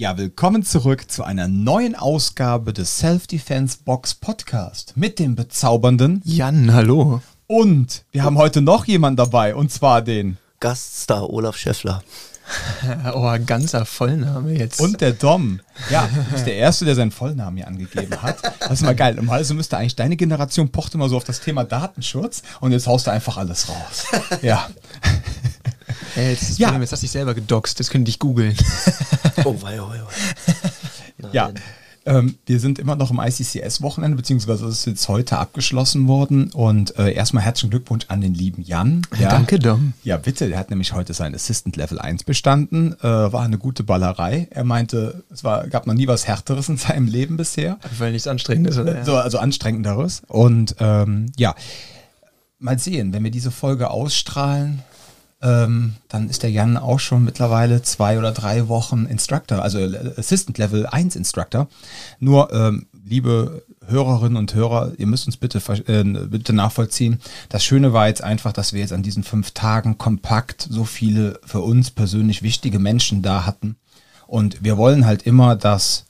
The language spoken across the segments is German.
Ja, willkommen zurück zu einer neuen Ausgabe des Self-Defense Box Podcast mit dem bezaubernden Jan, hallo. Und wir haben heute noch jemanden dabei, und zwar den Gaststar Olaf Scheffler. oh, ganzer Vollname jetzt. Und der Dom. Ja, ist der Erste, der seinen Vollnamen hier angegeben hat. Das ist mal geil. Normalerweise müsste eigentlich deine Generation pocht immer so auf das Thema Datenschutz und jetzt haust du einfach alles raus. Ja. Hey, jetzt das ja. Problem, jetzt hast du dich selber gedoxt, das können dich googeln. oh, wei, wei, wei. Ja. Ähm, wir sind immer noch im ICCS-Wochenende, beziehungsweise es ist jetzt heute abgeschlossen worden. Und äh, erstmal herzlichen Glückwunsch an den lieben Jan. Ja. Danke, Dom. Ja, bitte. Der hat nämlich heute sein Assistant Level 1 bestanden. Äh, war eine gute Ballerei. Er meinte, es war, gab noch nie was Härteres in seinem Leben bisher. Weil nichts Anstrengendes, oder? So, also Anstrengenderes. Und ähm, ja, mal sehen, wenn wir diese Folge ausstrahlen, ähm, dann ist der Jan auch schon mittlerweile zwei oder drei Wochen Instructor, also Assistant Level 1 Instructor. Nur, ähm, liebe Hörerinnen und Hörer, ihr müsst uns bitte, äh, bitte nachvollziehen. Das Schöne war jetzt einfach, dass wir jetzt an diesen fünf Tagen kompakt so viele für uns persönlich wichtige Menschen da hatten. Und wir wollen halt immer, dass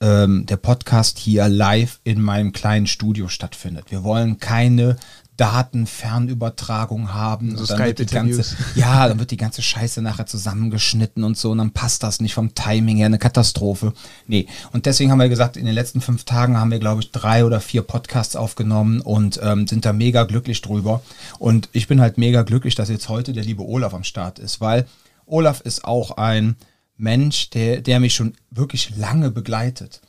ähm, der Podcast hier live in meinem kleinen Studio stattfindet. Wir wollen keine Datenfernübertragung haben. So dann wird die ganze, ja, dann wird die ganze Scheiße nachher zusammengeschnitten und so und dann passt das nicht vom Timing her, eine Katastrophe. Nee, und deswegen haben wir gesagt, in den letzten fünf Tagen haben wir, glaube ich, drei oder vier Podcasts aufgenommen und ähm, sind da mega glücklich drüber. Und ich bin halt mega glücklich, dass jetzt heute der liebe Olaf am Start ist, weil Olaf ist auch ein Mensch, der, der mich schon wirklich lange begleitet.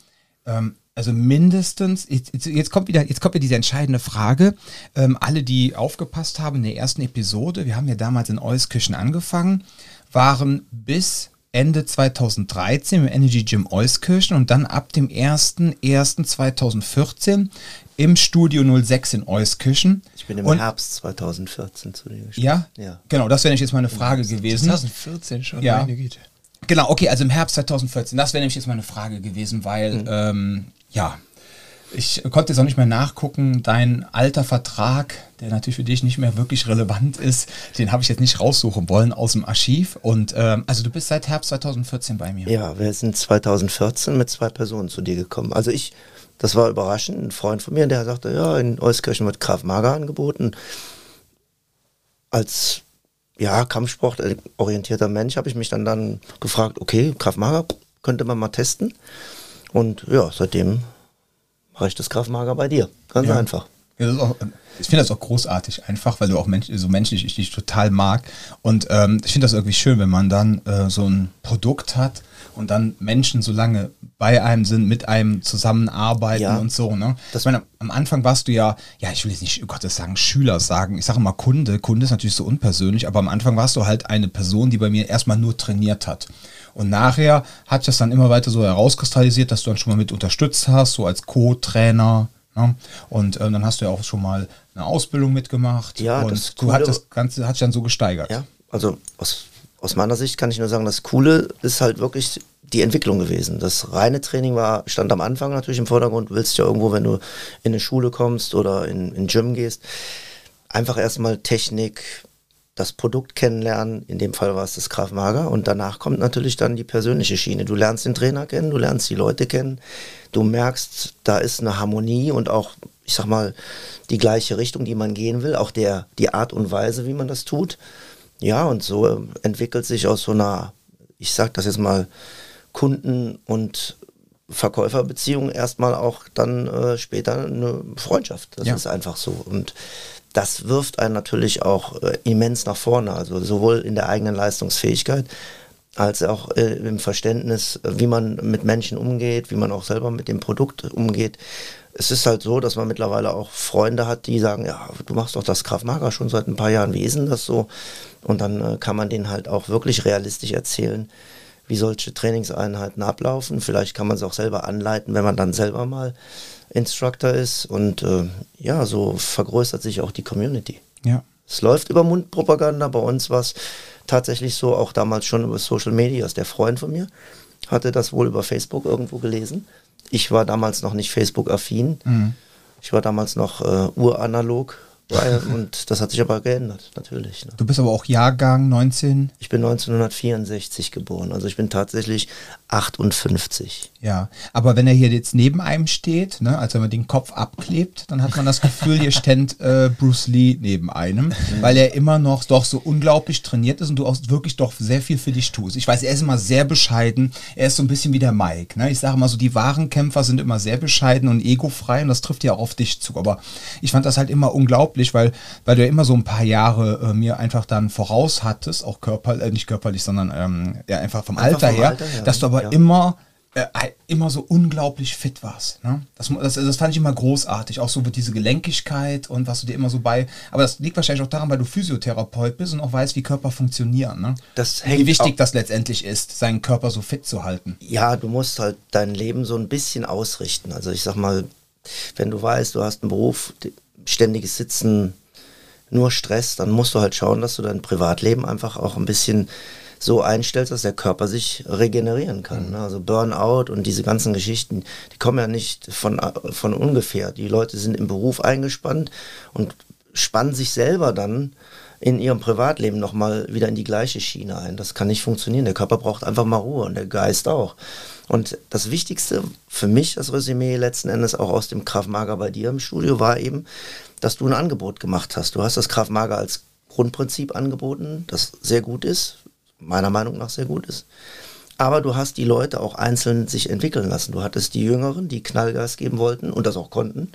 Ähm, also mindestens, jetzt, jetzt, kommt wieder, jetzt kommt wieder diese entscheidende Frage. Ähm, alle, die aufgepasst haben in der ersten Episode, wir haben ja damals in Euskirchen angefangen, waren bis Ende 2013 im Energy Gym Euskirchen und dann ab dem 01.01.2014 im Studio 06 in Euskirchen. Ich bin im und, Herbst 2014 zu dir. Ja? Ja. Genau, das wäre nämlich jetzt meine Frage gewesen. 2014 schon, ja. meine Güte. Genau, okay, also im Herbst 2014. Das wäre nämlich jetzt meine Frage gewesen, weil mhm. ähm, ja, ich konnte jetzt auch nicht mehr nachgucken. Dein alter Vertrag, der natürlich für dich nicht mehr wirklich relevant ist, den habe ich jetzt nicht raussuchen wollen aus dem Archiv. Und ähm, also du bist seit Herbst 2014 bei mir. Ja, wir sind 2014 mit zwei Personen zu dir gekommen. Also ich, das war überraschend, ein Freund von mir, der sagte, ja, in Euskirchen wird Krav Maga angeboten. Als ja, Kampfsport orientierter Mensch habe ich mich dann dann gefragt, okay, Krav Maga könnte man mal testen. Und ja, seitdem mache ich das Kraftmager bei dir. Ganz ja. einfach. Auch, ich finde das auch großartig, einfach, weil du auch mensch, so menschlich ich dich total mag. Und ähm, ich finde das irgendwie schön, wenn man dann äh, so ein Produkt hat und dann Menschen so lange bei einem sind, mit einem zusammenarbeiten ja. und so. Ne? Das ich meine, am Anfang warst du ja, ja, ich will jetzt nicht, oh Gott, das sagen Schüler sagen, ich sage immer Kunde. Kunde ist natürlich so unpersönlich, aber am Anfang warst du halt eine Person, die bei mir erstmal nur trainiert hat. Und nachher hat sich das dann immer weiter so herauskristallisiert, dass du dann schon mal mit unterstützt hast, so als Co-Trainer. Ne? Und äh, dann hast du ja auch schon mal eine Ausbildung mitgemacht. Ja, und das du hat das Ganze hat sich dann so gesteigert. Ja, also aus, aus meiner Sicht kann ich nur sagen, das Coole ist halt wirklich die Entwicklung gewesen. Das reine Training war, stand am Anfang natürlich im Vordergrund. Du willst ja irgendwo, wenn du in eine Schule kommst oder in, in Gym gehst, einfach erstmal Technik, das Produkt kennenlernen. In dem Fall war es das Krav Maga. Und danach kommt natürlich dann die persönliche Schiene. Du lernst den Trainer kennen, du lernst die Leute kennen. Du merkst, da ist eine Harmonie und auch, ich sag mal, die gleiche Richtung, die man gehen will. Auch der, die Art und Weise, wie man das tut. Ja, und so entwickelt sich aus so einer, ich sag das jetzt mal, Kunden- und Verkäuferbeziehung erstmal auch dann äh, später eine Freundschaft. Das ja. ist einfach so. Und das wirft einen natürlich auch äh, immens nach vorne, also sowohl in der eigenen Leistungsfähigkeit als auch äh, im Verständnis, wie man mit Menschen umgeht, wie man auch selber mit dem Produkt umgeht. Es ist halt so, dass man mittlerweile auch Freunde hat, die sagen, ja, du machst doch das Kraftmager schon seit ein paar Jahren, wie ist denn das so? Und dann äh, kann man denen halt auch wirklich realistisch erzählen, wie solche Trainingseinheiten ablaufen. Vielleicht kann man es auch selber anleiten, wenn man dann selber mal Instructor ist. Und äh, ja, so vergrößert sich auch die Community. Ja. Es läuft über Mundpropaganda. Bei uns war es tatsächlich so, auch damals schon über Social Media. Der Freund von mir hatte das wohl über Facebook irgendwo gelesen. Ich war damals noch nicht Facebook-affin. Mhm. Ich war damals noch äh, uranalog und das hat sich aber geändert, natürlich. Ne? Du bist aber auch Jahrgang 19? Ich bin 1964 geboren, also ich bin tatsächlich 58. Ja, aber wenn er hier jetzt neben einem steht, ne, als wenn man den Kopf abklebt, dann hat man das Gefühl, hier stand äh, Bruce Lee neben einem, weil er immer noch doch so unglaublich trainiert ist und du auch wirklich doch sehr viel für dich tust. Ich weiß, er ist immer sehr bescheiden, er ist so ein bisschen wie der Mike. Ne? Ich sage immer so, die wahren Kämpfer sind immer sehr bescheiden und egofrei und das trifft ja auch auf dich zu. Aber ich fand das halt immer unglaublich, weil, weil du ja immer so ein paar Jahre äh, mir einfach dann voraus hattest, auch körperlich, äh, nicht körperlich, sondern ähm, ja, einfach vom einfach Alter vom her, Alter, ja. dass du aber ja. immer äh, immer so unglaublich fit warst. Ne? Das, das, das, fand ich immer großartig. Auch so mit diese Gelenkigkeit und was du dir immer so bei. Aber das liegt wahrscheinlich auch daran, weil du Physiotherapeut bist und auch weißt, wie Körper funktionieren. Ne? Das hängt wie wichtig das letztendlich ist, seinen Körper so fit zu halten. Ja, du musst halt dein Leben so ein bisschen ausrichten. Also ich sag mal, wenn du weißt, du hast einen Beruf, ständiges Sitzen, nur Stress, dann musst du halt schauen, dass du dein Privatleben einfach auch ein bisschen so einstellst, dass der Körper sich regenerieren kann. Ne? Also Burnout und diese ganzen Geschichten, die kommen ja nicht von, von ungefähr. Die Leute sind im Beruf eingespannt und spannen sich selber dann in ihrem Privatleben nochmal wieder in die gleiche Schiene ein. Das kann nicht funktionieren. Der Körper braucht einfach mal Ruhe und der Geist auch. Und das Wichtigste für mich, das Resümee letzten Endes auch aus dem Kraftmager bei dir im Studio, war eben, dass du ein Angebot gemacht hast. Du hast das Kraftmager als Grundprinzip angeboten, das sehr gut ist, meiner Meinung nach sehr gut ist. Aber du hast die Leute auch einzeln sich entwickeln lassen. Du hattest die Jüngeren, die Knallgas geben wollten und das auch konnten.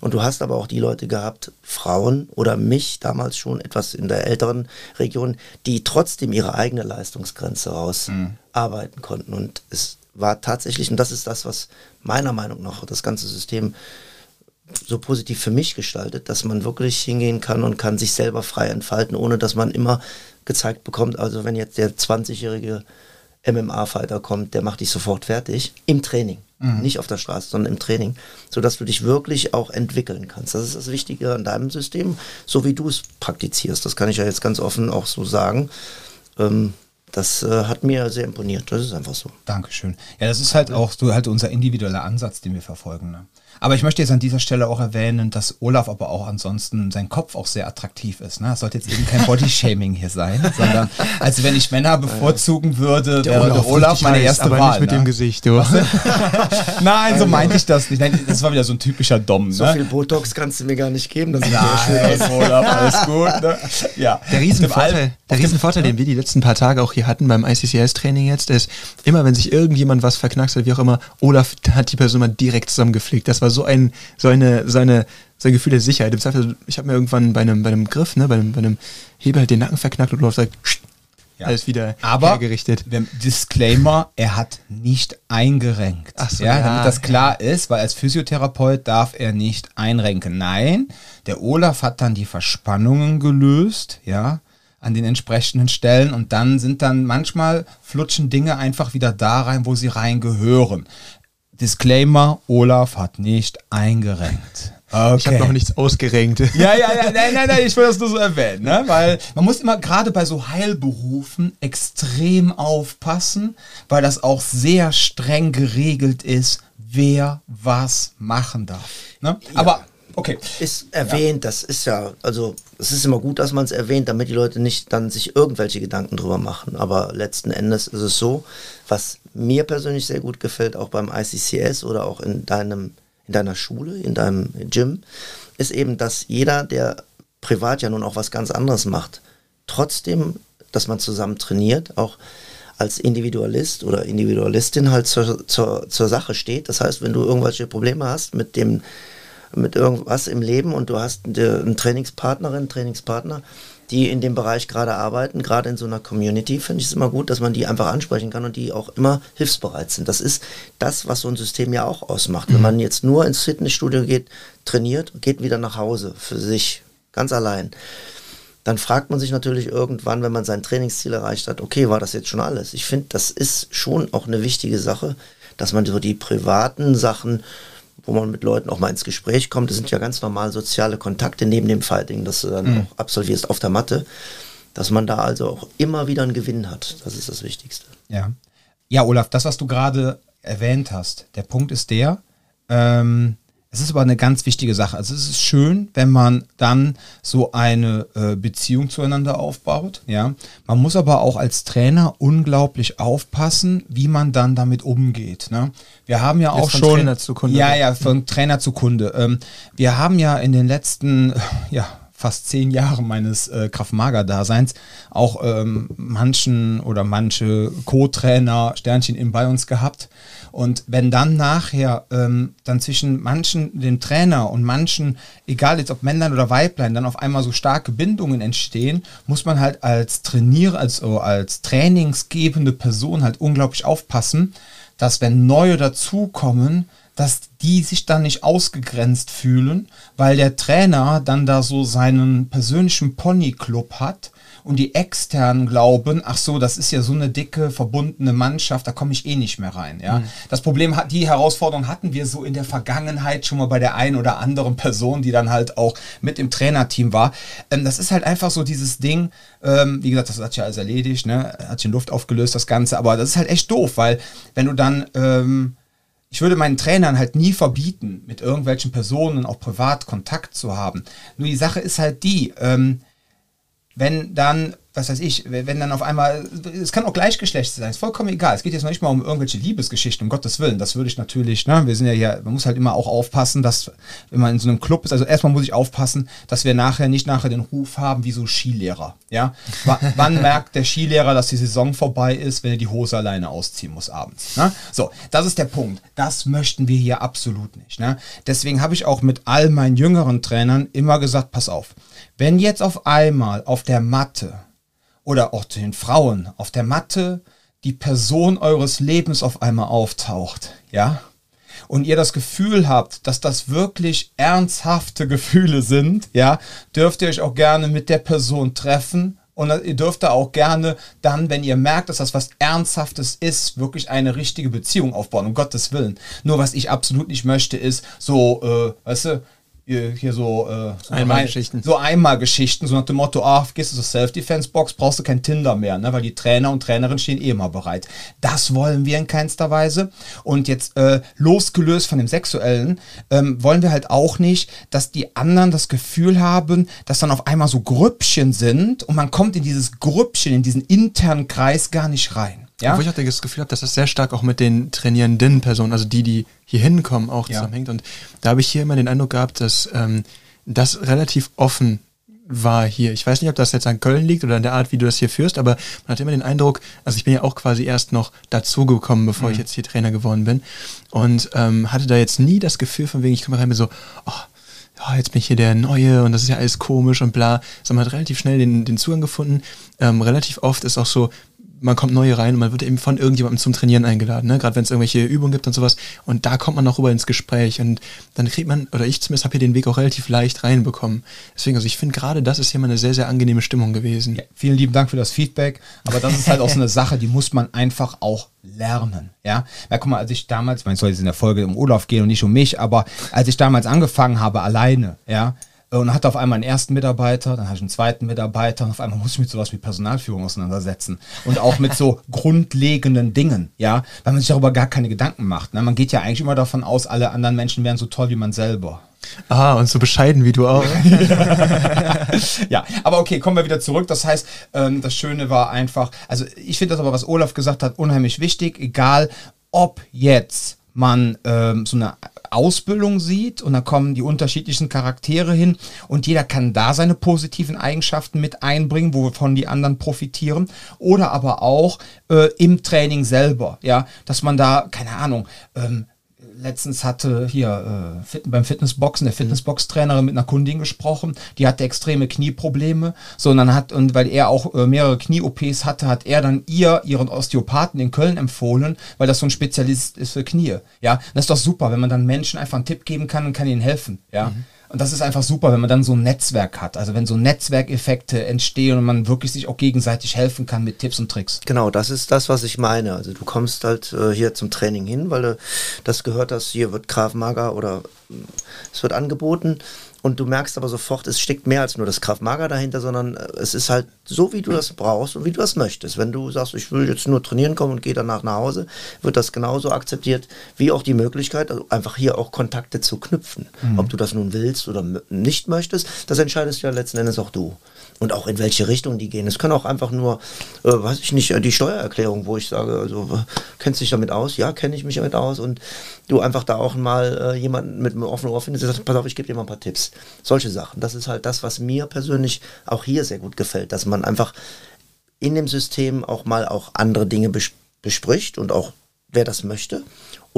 Und du hast aber auch die Leute gehabt, Frauen oder mich damals schon etwas in der älteren Region, die trotzdem ihre eigene Leistungsgrenze rausarbeiten mhm. konnten. Und es war tatsächlich, und das ist das, was meiner Meinung nach das ganze System so positiv für mich gestaltet, dass man wirklich hingehen kann und kann sich selber frei entfalten, ohne dass man immer gezeigt bekommt. Also wenn jetzt der 20-jährige MMA-Fighter kommt, der macht dich sofort fertig im Training. Mhm. Nicht auf der Straße, sondern im Training, sodass du dich wirklich auch entwickeln kannst. Das ist das Wichtige an deinem System, so wie du es praktizierst. Das kann ich ja jetzt ganz offen auch so sagen. Ähm, das äh, hat mir sehr imponiert. Das ist einfach so. Dankeschön. Ja, das ist halt auch so halt unser individueller Ansatz, den wir verfolgen. Ne? Aber ich möchte jetzt an dieser Stelle auch erwähnen, dass Olaf aber auch ansonsten sein Kopf auch sehr attraktiv ist. Ne? Das sollte jetzt eben kein Bodyshaming hier sein, sondern als wenn ich Männer bevorzugen würde, der wäre Olaf, Olaf meine erste aber Wahl. Nicht mit ne? dem Gesicht, du. Nein, so meinte ich das nicht. Nein, das war wieder so ein typischer Dom. So ne? viel Botox kannst du mir gar nicht geben. Das Nein, Olaf, alles gut. Ne? Ja. Der Riesenvorteil, der Riesenvorteil, den wir die letzten paar Tage auch hier hatten beim ICCS-Training jetzt, ist, immer wenn sich irgendjemand was verknackst hat, wie auch immer, Olaf hat die Person mal direkt zusammengepflegt. Das war war so ein, so eine, so eine, so ein Gefühl der Sicherheit. Ich habe mir irgendwann bei einem, bei einem Griff, ne, bei einem, bei einem Hebel halt den Nacken verknackt und sagt, ja. alles wieder Aber hergerichtet. Disclaimer, er hat nicht eingerenkt. Ach so, ja, ja, damit das klar ja. ist, weil als Physiotherapeut darf er nicht einrenken. Nein, der Olaf hat dann die Verspannungen gelöst, ja, an den entsprechenden Stellen und dann sind dann manchmal flutschen Dinge einfach wieder da rein, wo sie reingehören. Disclaimer, Olaf hat nicht eingerenkt. Okay. Ich habe noch nichts ausgerenkt. Ja, ja, ja, nein, nein, nein, ich will das nur so erwähnen, ne? weil man muss immer gerade bei so Heilberufen extrem aufpassen, weil das auch sehr streng geregelt ist, wer was machen darf. Ne? Ja. Aber Okay. Ist erwähnt, ja. das ist ja, also es ist immer gut, dass man es erwähnt, damit die Leute nicht dann sich irgendwelche Gedanken drüber machen. Aber letzten Endes ist es so, was mir persönlich sehr gut gefällt, auch beim ICCS oder auch in deinem, in deiner Schule, in deinem Gym, ist eben, dass jeder, der privat ja nun auch was ganz anderes macht, trotzdem, dass man zusammen trainiert, auch als Individualist oder Individualistin halt zur, zur, zur Sache steht. Das heißt, wenn du irgendwelche Probleme hast mit dem mit irgendwas im Leben und du hast eine Trainingspartnerin, Trainingspartner, die in dem Bereich gerade arbeiten, gerade in so einer Community, finde ich es immer gut, dass man die einfach ansprechen kann und die auch immer hilfsbereit sind. Das ist das, was so ein System ja auch ausmacht. Wenn man jetzt nur ins Fitnessstudio geht, trainiert, geht wieder nach Hause für sich, ganz allein, dann fragt man sich natürlich irgendwann, wenn man sein Trainingsziel erreicht hat, okay, war das jetzt schon alles? Ich finde, das ist schon auch eine wichtige Sache, dass man so die privaten Sachen wo man mit Leuten auch mal ins Gespräch kommt. Das sind ja ganz normal soziale Kontakte neben dem Fighting, das du dann mhm. auch absolvierst auf der Matte, dass man da also auch immer wieder einen Gewinn hat. Das ist das Wichtigste. Ja. Ja, Olaf, das, was du gerade erwähnt hast, der Punkt ist der, ähm, es ist aber eine ganz wichtige Sache. Also es ist schön, wenn man dann so eine äh, Beziehung zueinander aufbaut. Ja, man muss aber auch als Trainer unglaublich aufpassen, wie man dann damit umgeht. Ne? Wir haben ja Jetzt auch von schon Trainer zu Kunde. Ja, ja, von Trainer zu Kunde. Ähm, wir haben ja in den letzten ja fast zehn Jahre meines äh, Kraft-Mager-Daseins auch ähm, manchen oder manche Co-Trainer Sternchen in bei uns gehabt. Und wenn dann nachher ähm, dann zwischen manchen, dem Trainer und manchen, egal jetzt ob Männern oder Weiblein, dann auf einmal so starke Bindungen entstehen, muss man halt als Trainier, also als trainingsgebende Person halt unglaublich aufpassen, dass wenn neue dazukommen, dass die sich dann nicht ausgegrenzt fühlen, weil der Trainer dann da so seinen persönlichen Ponyclub hat und die externen glauben, ach so, das ist ja so eine dicke, verbundene Mannschaft, da komme ich eh nicht mehr rein. Ja? Mhm. Das Problem hat, die Herausforderung hatten wir so in der Vergangenheit schon mal bei der einen oder anderen Person, die dann halt auch mit im Trainerteam war. Ähm, das ist halt einfach so dieses Ding, ähm, wie gesagt, das hat sich alles erledigt, ne? hat sich in Luft aufgelöst, das Ganze, aber das ist halt echt doof, weil wenn du dann ähm, ich würde meinen Trainern halt nie verbieten, mit irgendwelchen Personen auch privat Kontakt zu haben. Nur die Sache ist halt die, ähm, wenn dann was weiß ich, wenn dann auf einmal, es kann auch gleichgeschlechtlich sein, ist vollkommen egal. Es geht jetzt noch nicht mal um irgendwelche Liebesgeschichten, um Gottes Willen. Das würde ich natürlich, ne, wir sind ja hier, man muss halt immer auch aufpassen, dass, wenn man in so einem Club ist, also erstmal muss ich aufpassen, dass wir nachher nicht nachher den Ruf haben wie so Skilehrer. Ja? W wann merkt der Skilehrer, dass die Saison vorbei ist, wenn er die Hose alleine ausziehen muss abends? Ne? So, das ist der Punkt. Das möchten wir hier absolut nicht. Ne? Deswegen habe ich auch mit all meinen jüngeren Trainern immer gesagt, pass auf, wenn jetzt auf einmal auf der Matte oder auch den Frauen auf der Matte die Person eures Lebens auf einmal auftaucht, ja, und ihr das Gefühl habt, dass das wirklich ernsthafte Gefühle sind, ja, dürft ihr euch auch gerne mit der Person treffen und ihr dürft da auch gerne dann, wenn ihr merkt, dass das was Ernsthaftes ist, wirklich eine richtige Beziehung aufbauen, um Gottes Willen. Nur was ich absolut nicht möchte, ist so, äh, weißt du, hier so, äh, so Einmalgeschichten. So Einmalgeschichten, so nach dem Motto, ah, gehst du zur Self-Defense-Box, brauchst du kein Tinder mehr, ne? weil die Trainer und Trainerinnen stehen eh immer bereit. Das wollen wir in keinster Weise. Und jetzt äh, losgelöst von dem Sexuellen, ähm, wollen wir halt auch nicht, dass die anderen das Gefühl haben, dass dann auf einmal so Grüppchen sind und man kommt in dieses Grüppchen, in diesen internen Kreis gar nicht rein. Ja? Wo ich auch das Gefühl habe, dass das sehr stark auch mit den trainierenden Personen, also die, die hier hinkommen, auch ja. zusammenhängt. Und da habe ich hier immer den Eindruck gehabt, dass ähm, das relativ offen war hier. Ich weiß nicht, ob das jetzt an Köln liegt oder an der Art, wie du das hier führst, aber man hat immer den Eindruck, also ich bin ja auch quasi erst noch dazugekommen, bevor mhm. ich jetzt hier Trainer geworden bin und ähm, hatte da jetzt nie das Gefühl von wegen, ich komme rein mit so, oh, ja, jetzt bin ich hier der Neue und das ist ja alles komisch und bla. Sondern man hat relativ schnell den, den Zugang gefunden. Ähm, relativ oft ist auch so, man kommt neu rein und man wird eben von irgendjemandem zum Trainieren eingeladen, ne? gerade wenn es irgendwelche Übungen gibt und sowas. Und da kommt man noch rüber ins Gespräch und dann kriegt man, oder ich zumindest habe hier den Weg auch relativ leicht reinbekommen. Deswegen, also ich finde gerade das ist hier mal eine sehr, sehr angenehme Stimmung gewesen. Ja, vielen lieben Dank für das Feedback, aber das ist halt auch so eine Sache, die muss man einfach auch lernen, ja. Ja, guck mal, als ich damals, ich meine, es soll jetzt in der Folge um Olaf gehen und nicht um mich, aber als ich damals angefangen habe, alleine, ja, und hatte auf einmal einen ersten Mitarbeiter, dann hatte ich einen zweiten Mitarbeiter und auf einmal muss ich mit sowas wie Personalführung auseinandersetzen und auch mit so grundlegenden Dingen, ja, weil man sich darüber gar keine Gedanken macht. Ne? Man geht ja eigentlich immer davon aus, alle anderen Menschen wären so toll wie man selber. Ah, und so bescheiden wie du auch. ja, aber okay, kommen wir wieder zurück. Das heißt, ähm, das Schöne war einfach, also ich finde das aber, was Olaf gesagt hat, unheimlich wichtig, egal ob jetzt man ähm, so eine Ausbildung sieht und da kommen die unterschiedlichen Charaktere hin und jeder kann da seine positiven Eigenschaften mit einbringen, wovon die anderen profitieren. Oder aber auch äh, im Training selber, ja, dass man da, keine Ahnung, ähm, letztens hatte hier äh, Fit beim Fitnessboxen der Fitnessbox-Trainerin mit einer Kundin gesprochen, die hatte extreme Knieprobleme, so und dann hat und weil er auch äh, mehrere Knie-OPs hatte, hat er dann ihr ihren Osteopathen in Köln empfohlen, weil das so ein Spezialist ist für Knie. Ja, das ist doch super, wenn man dann Menschen einfach einen Tipp geben kann und kann ihnen helfen. Ja. Mhm. Und das ist einfach super, wenn man dann so ein Netzwerk hat. Also wenn so Netzwerkeffekte entstehen und man wirklich sich auch gegenseitig helfen kann mit Tipps und Tricks. Genau, das ist das, was ich meine. Also du kommst halt äh, hier zum Training hin, weil du das gehört hast, hier wird Krav Maga oder mm, es wird angeboten Und du merkst aber sofort, es steckt mehr als nur das Kraftmager dahinter, sondern äh, es ist halt so, wie du das brauchst und wie du das möchtest. Wenn du sagst, ich will jetzt nur trainieren kommen und gehe danach nach Hause, wird das genauso akzeptiert, wie auch die Möglichkeit, also einfach hier auch Kontakte zu knüpfen. Mhm. Ob du das nun willst oder nicht möchtest, das entscheidest ja letzten Endes auch du und auch in welche Richtung die gehen. Es kann auch einfach nur, äh, weiß ich nicht, die Steuererklärung, wo ich sage, also kennst du dich damit aus? Ja, kenne ich mich damit aus und du einfach da auch mal äh, jemanden mit einem offenen Ohr findest, der sagt, pass auf, ich gebe dir mal ein paar Tipps. Solche Sachen. Das ist halt das, was mir persönlich auch hier sehr gut gefällt, dass man einfach in dem System auch mal auch andere Dinge bespricht und auch wer das möchte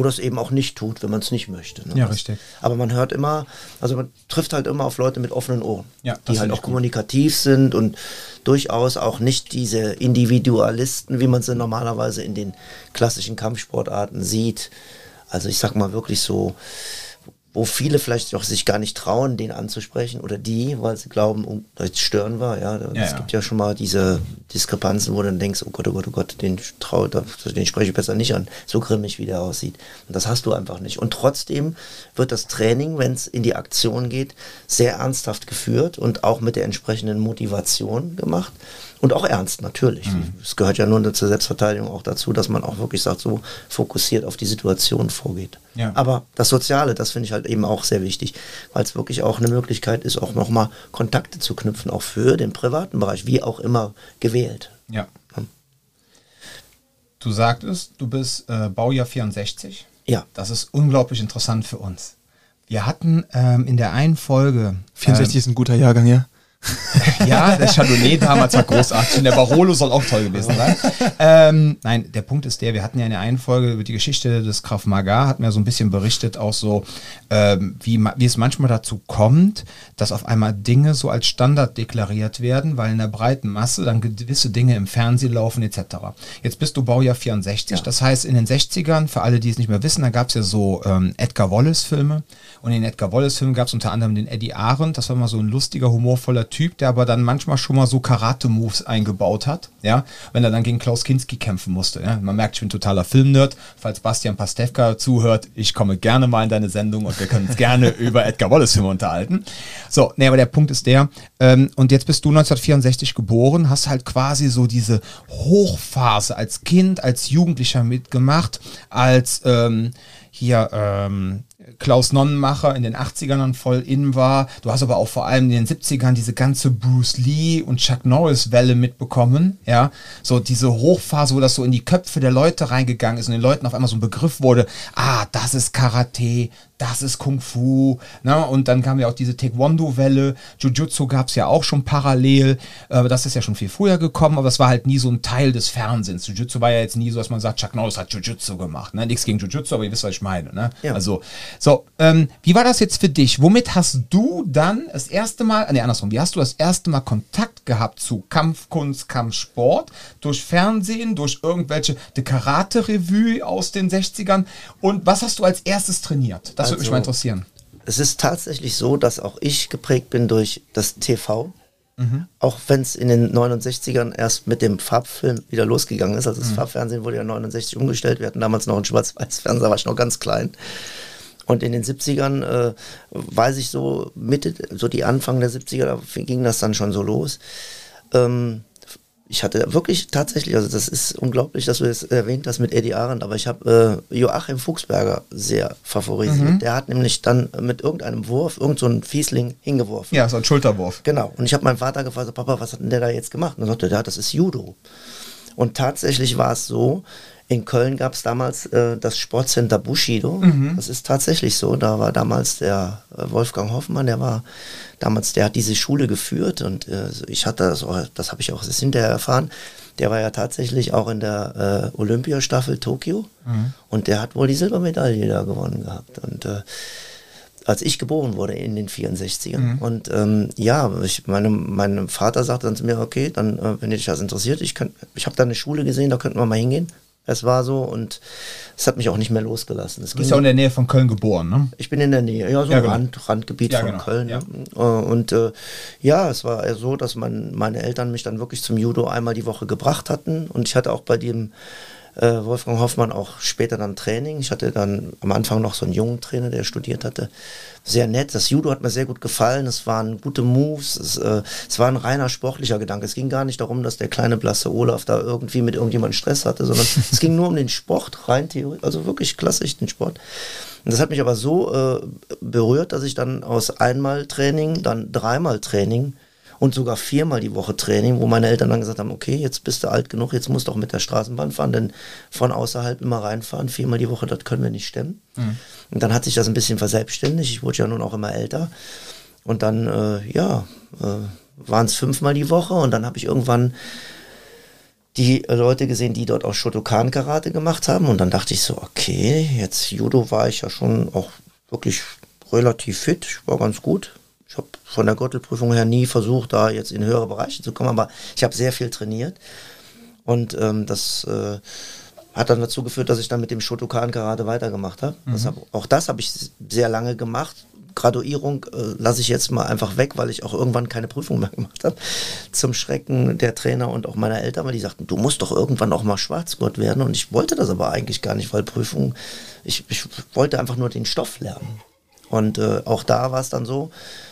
oder es eben auch nicht tut, wenn man es nicht möchte. Ne? Ja, richtig. Aber man hört immer, also man trifft halt immer auf Leute mit offenen Ohren, ja, die halt auch kommunikativ sind und durchaus auch nicht diese Individualisten, wie man sie normalerweise in den klassischen Kampfsportarten sieht. Also ich sag mal wirklich so, wo viele vielleicht auch sich gar nicht trauen, den anzusprechen oder die, weil sie glauben, oh, das stören wir. Ja, ja es ja. gibt ja schon mal diese Diskrepanzen, wo du dann denkst, oh Gott, oh Gott, oh Gott, den trau, den spreche ich besser nicht an, so grimmig wie der aussieht. Und das hast du einfach nicht. Und trotzdem wird das Training, wenn es in die Aktion geht, sehr ernsthaft geführt und auch mit der entsprechenden Motivation gemacht. Und auch ernst, natürlich. Mhm. Es gehört ja nur zur Selbstverteidigung auch dazu, dass man auch wirklich sagt, so fokussiert auf die Situation vorgeht. Ja. Aber das Soziale, das finde ich halt eben auch sehr wichtig, weil es wirklich auch eine Möglichkeit ist, auch nochmal Kontakte zu knüpfen, auch für den privaten Bereich, wie auch immer gewählt. Ja. ja. Du sagtest, du bist äh, Baujahr 64. Ja. Das ist unglaublich interessant für uns. Wir hatten ähm, in der einen Folge. 64 ähm, ist ein guter Jahrgang, ja. ja, der Chardonnay damals war großartig und der Barolo soll auch toll gewesen sein. Ähm, nein, der Punkt ist der, wir hatten ja in der einen Folge über die Geschichte des Krav Maga, hatten wir so ein bisschen berichtet, auch so, ähm, wie, wie es manchmal dazu kommt, dass auf einmal Dinge so als Standard deklariert werden, weil in der breiten Masse dann gewisse Dinge im Fernsehen laufen etc. Jetzt bist du Baujahr 64, ja. das heißt in den 60ern, für alle, die es nicht mehr wissen, da gab es ja so ähm, Edgar Wallace-Filme und in Edgar Wallace-Filmen gab es unter anderem den Eddie Arendt, das war mal so ein lustiger, humorvoller Typ, der aber dann manchmal schon mal so Karate-Moves eingebaut hat, ja, wenn er dann gegen Klaus Kinski kämpfen musste. Ja. Man merkt, ich bin totaler Filmnerd. Falls Bastian Pastewka zuhört, ich komme gerne mal in deine Sendung und wir können uns gerne über Edgar Wallace-Filme unterhalten. So, nee, aber der Punkt ist der, ähm, und jetzt bist du 1964 geboren, hast halt quasi so diese Hochphase als Kind, als Jugendlicher mitgemacht, als ähm, hier, ähm, Klaus Nonnenmacher in den 80ern voll in war. Du hast aber auch vor allem in den 70ern diese ganze Bruce Lee und Chuck Norris Welle mitbekommen. Ja, so diese Hochphase, wo das so in die Köpfe der Leute reingegangen ist und den Leuten auf einmal so ein Begriff wurde. Ah, das ist Karate, das ist Kung Fu. Ne? Und dann kam ja auch diese Taekwondo-Welle. Jujutsu gab es ja auch schon parallel. Äh, das ist ja schon viel früher gekommen, aber das war halt nie so ein Teil des Fernsehens. Jujutsu war ja jetzt nie so, dass man sagt, Chuck Norris hat Jujutsu gemacht. Ne? Nichts gegen Jujutsu, aber ihr wisst, was ich meine. Ne? Ja. Also, so, ähm, wie war das jetzt für dich? Womit hast du dann das erste Mal, nee, andersrum, wie hast du das erste Mal Kontakt gehabt zu Kampfkunst, Kampfsport? Durch Fernsehen, durch irgendwelche Karate-Revue aus den 60ern? Und was hast du als erstes trainiert? Das würde mich mal also, interessieren. Es ist tatsächlich so, dass auch ich geprägt bin durch das TV. Mhm. Auch wenn es in den 69ern erst mit dem Farbfilm wieder losgegangen ist. Also das mhm. Farbfernsehen wurde ja 69 umgestellt. Wir hatten damals noch einen Schwarz-Weiß-Fernseher, war ich noch ganz klein. Und in den 70ern, äh, weiß ich so, Mitte, so die Anfang der 70er, da ging das dann schon so los. Ähm, ich hatte wirklich tatsächlich, also das ist unglaublich, dass du das erwähnt hast mit Eddie Arendt, aber ich habe äh, Joachim Fuchsberger sehr favorisiert. Mhm. Der hat nämlich dann mit irgendeinem Wurf irgendeinen so Fiesling hingeworfen. Ja, so ein Schulterwurf. Genau. Und ich habe meinen Vater gefragt, Papa, was hat denn der da jetzt gemacht? Und er sagte, ja, das ist Judo. Und tatsächlich war es so, in Köln gab es damals äh, das Sportcenter Bushido. Mhm. Das ist tatsächlich so. Da war damals der äh, Wolfgang Hoffmann, der war damals, der hat diese Schule geführt und äh, ich hatte das, auch, das habe ich auch hinterher erfahren. Der war ja tatsächlich auch in der äh, Olympiastaffel Tokio mhm. und der hat wohl die Silbermedaille da gewonnen gehabt. Und äh, als ich geboren wurde in den 64ern. Mhm. Und ähm, ja, ich, meine, mein Vater sagte dann zu mir, okay, dann, äh, wenn dich das interessiert, ich, ich habe da eine Schule gesehen, da könnten wir mal hingehen. Es war so und es hat mich auch nicht mehr losgelassen. Es du bist ja in der Nähe von Köln geboren, ne? Ich bin in der Nähe, ja, so ja, genau. Rand, Randgebiet ja, von genau. Köln. Ja. Äh, und äh, ja, es war so, dass mein, meine Eltern mich dann wirklich zum Judo einmal die Woche gebracht hatten und ich hatte auch bei dem äh, Wolfgang Hoffmann auch später dann Training. Ich hatte dann am Anfang noch so einen jungen Trainer, der studiert hatte. Sehr nett. Das Judo hat mir sehr gut gefallen. Es waren gute Moves. Es, äh, es war ein reiner sportlicher Gedanke. Es ging gar nicht darum, dass der kleine blasse Olaf da irgendwie mit irgendjemandem Stress hatte, sondern es ging nur um den Sport, rein theoretisch, also wirklich klassisch den Sport. Und das hat mich aber so äh, berührt, dass ich dann aus einmal Training, dann dreimal Training und sogar viermal die Woche Training, wo meine Eltern dann gesagt haben, okay, jetzt bist du alt genug, jetzt musst du auch mit der Straßenbahn fahren, denn von außerhalb immer reinfahren, viermal die Woche, das können wir nicht stemmen. Mhm. Und dann hat sich das ein bisschen verselbstständigt, ich wurde ja nun auch immer älter. Und dann, äh, ja, äh, waren es fünfmal die Woche und dann habe ich irgendwann die Leute gesehen, die dort auch Shotokan-Karate gemacht haben. Und dann dachte ich so, okay, jetzt Judo war ich ja schon auch wirklich relativ fit, ich war ganz gut. Ich habe von der Gürtelprüfung her nie versucht, da jetzt in höhere Bereiche zu kommen, aber ich habe sehr viel trainiert. Und ähm, das äh, hat dann dazu geführt, dass ich dann mit dem Shotokan Karate weitergemacht habe. Mhm. Das hab, auch das habe ich sehr lange gemacht. Graduierung äh, lasse ich jetzt mal einfach weg, weil ich auch irgendwann keine Prüfung mehr gemacht habe. Zum Schrecken der Trainer und auch meiner Eltern, weil die sagten, du musst doch irgendwann auch mal Schwarzgurt werden. Und ich wollte das aber eigentlich gar nicht, weil Prüfung, ich, ich wollte einfach nur den Stoff lernen. Und äh, auch da war es dann so,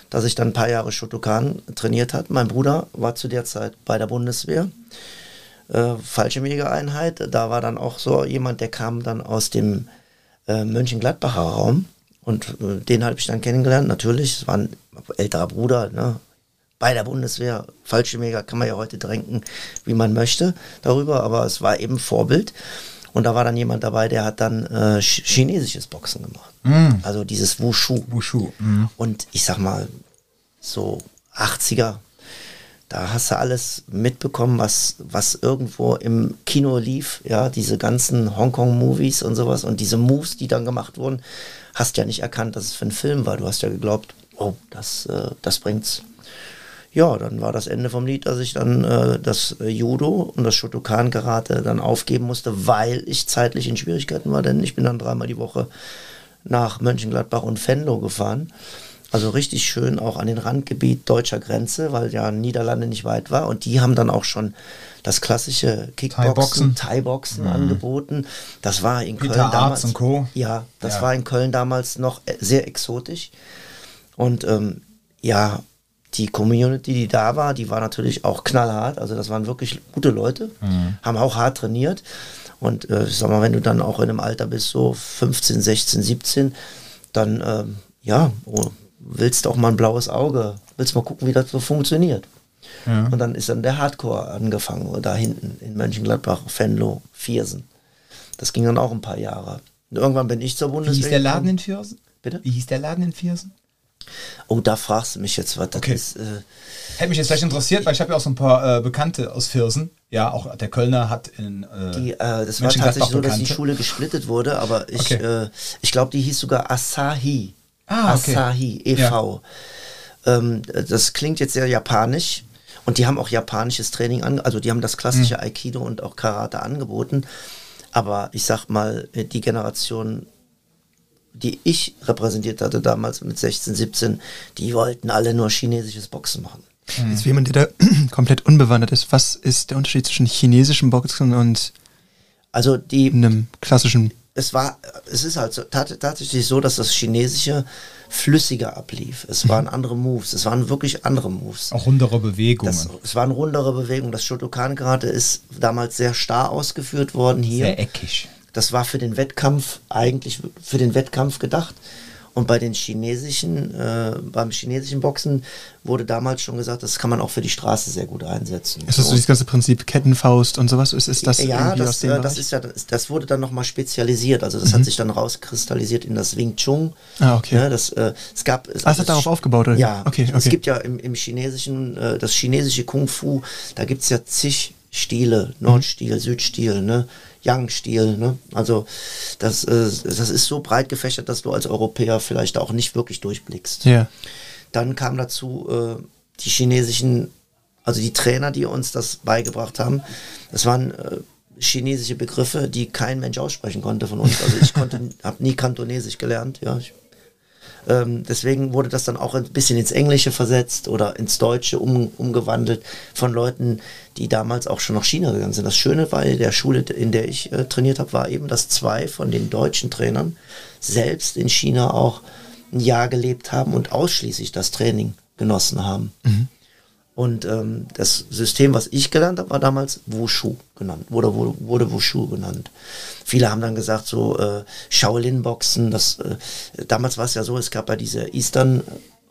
dass ich dann ein paar Jahre Shotokan trainiert hat. Mein Bruder war zu der Zeit bei der Bundeswehr. Äh, Fallschirmjägereinheit. Da war dann auch so jemand, der kam dann aus dem äh, Mönchengladbacher Raum. Und äh, den habe ich dann kennengelernt. Natürlich, es war ein älterer Bruder, ne? bei der Bundeswehr. Fallschirmjäger kann man ja heute drängen, wie man möchte darüber, aber es war eben Vorbild. Und da war dann jemand dabei, der hat dann äh, chinesisches Boxen gemacht. Mm. Also dieses Wushu. Wushu. Mm. Und ich sag mal, so 80er, da hast du alles mitbekommen, was, was irgendwo im Kino lief, ja, diese ganzen Hongkong-Movies und sowas und diese Moves, die dann gemacht wurden, hast ja nicht erkannt, dass es für ein Film war. Du hast ja geglaubt, oh, das, äh, das bringt's ja, dann war das Ende vom Lied, dass ich dann äh, das Judo und das Shotokan-Karate dann aufgeben musste, weil ich zeitlich in Schwierigkeiten war, denn ich bin dann dreimal die Woche nach Mönchengladbach und Venlo gefahren. Also richtig schön auch an den Randgebiet deutscher Grenze, weil ja Niederlande nicht weit war. Und die haben dann auch schon das klassische Kickboxen, Thai-Boxen mhm. angeboten. Das war in Peter Köln damals. Und Co. Ja, das ja. war in Köln damals noch äh, sehr exotisch. Und ähm, ja, die Community, die da war, die war natürlich auch knallhart. Also das waren wirklich gute Leute, mhm. haben auch hart trainiert. Und äh, ich sag mal, wenn du dann auch in einem Alter bist, so 15, 16, 17, dann ähm, ja, oh, willst auch mal ein blaues Auge, willst mal gucken, wie das so funktioniert. Ja. Und dann ist dann der Hardcore angefangen, da hinten in Mönchengladbach, Venlo, Viersen. Das ging dann auch ein paar Jahre. Und irgendwann bin ich zur Bundeswehr. Wie hieß der Laden in Viersen? Bitte? Wie hieß der Laden in Viersen? Oh, da fragst du mich jetzt, was das okay. ist. Äh, Hätte mich jetzt vielleicht interessiert, weil ich habe ja auch so ein paar äh, Bekannte aus Viersen. Ja, auch der Kölner hat in. Äh, die, äh, das war tatsächlich so, dass die Schule gesplittet wurde, aber ich, okay. Äh, ich glaube, die hieß sogar Asahi. Ah, okay. Asahi e.V. Ja. Ähm, das klingt jetzt sehr japanisch. Und die haben auch japanisches Training an, also die haben das klassische mhm. Aikido und auch Karate angeboten. Aber ich sag mal, die Generation die ich repräsentiert hatte damals mit 16, 17, die wollten alle nur chinesisches Boxen machen. Mhm. Jetzt für jemand, der da komplett unbewandert ist, was ist der Unterschied zwischen chinesischem Boxen und also die, einem klassischen? Es war, es ist halt so, tatsächlich so, dass das Chinesische flüssiger ablief. Es mhm. waren andere Moves, es waren wirklich andere Moves. Auch rundere Bewegungen. Das, es waren rundere Bewegungen. Das Shotokan-Karate ist damals sehr starr ausgeführt worden hier. Sehr eckig. Das war für den Wettkampf eigentlich für den Wettkampf gedacht. Und bei den chinesischen, äh, beim chinesischen Boxen wurde damals schon gesagt, das kann man auch für die Straße sehr gut einsetzen. Ist das so, das ganze Prinzip Kettenfaust und sowas? Ist, ist das ja, das, äh, das ist ja, das, wurde dann nochmal spezialisiert. Also das mhm. hat sich dann rauskristallisiert in das Wing Chun. Ah, okay. Ja, das, äh, es gab, es, ah, das hat darauf aufgebaut, oder? Ja, okay, okay. es gibt ja im, im chinesischen, äh, das chinesische Kung Fu, da gibt es ja zig Stile, Nordstil, mhm. Südstil, ne? Young-Stil. Ne? Also das, äh, das ist so breit gefächert, dass du als Europäer vielleicht auch nicht wirklich durchblickst. Ja. Dann kam dazu äh, die chinesischen, also die Trainer, die uns das beigebracht haben. Das waren äh, chinesische Begriffe, die kein Mensch aussprechen konnte von uns. Also ich konnte, habe nie Kantonesisch gelernt. Ja, ich, Ähm, deswegen wurde das dann auch ein bisschen ins Englische versetzt oder ins Deutsche um, umgewandelt von Leuten, die damals auch schon nach China gegangen sind. Das Schöne bei der Schule, in der ich äh, trainiert habe, war eben, dass zwei von den deutschen Trainern selbst in China auch ein Jahr gelebt haben und ausschließlich das Training genossen haben. Mhm. Und ähm, das System, was ich gelernt habe, war damals Wushu genannt, wurde, wurde, wurde Wushu genannt. Viele haben dann gesagt, so äh, Shaolin-Boxen, das, äh, damals war es ja so, es gab ja diese Eastern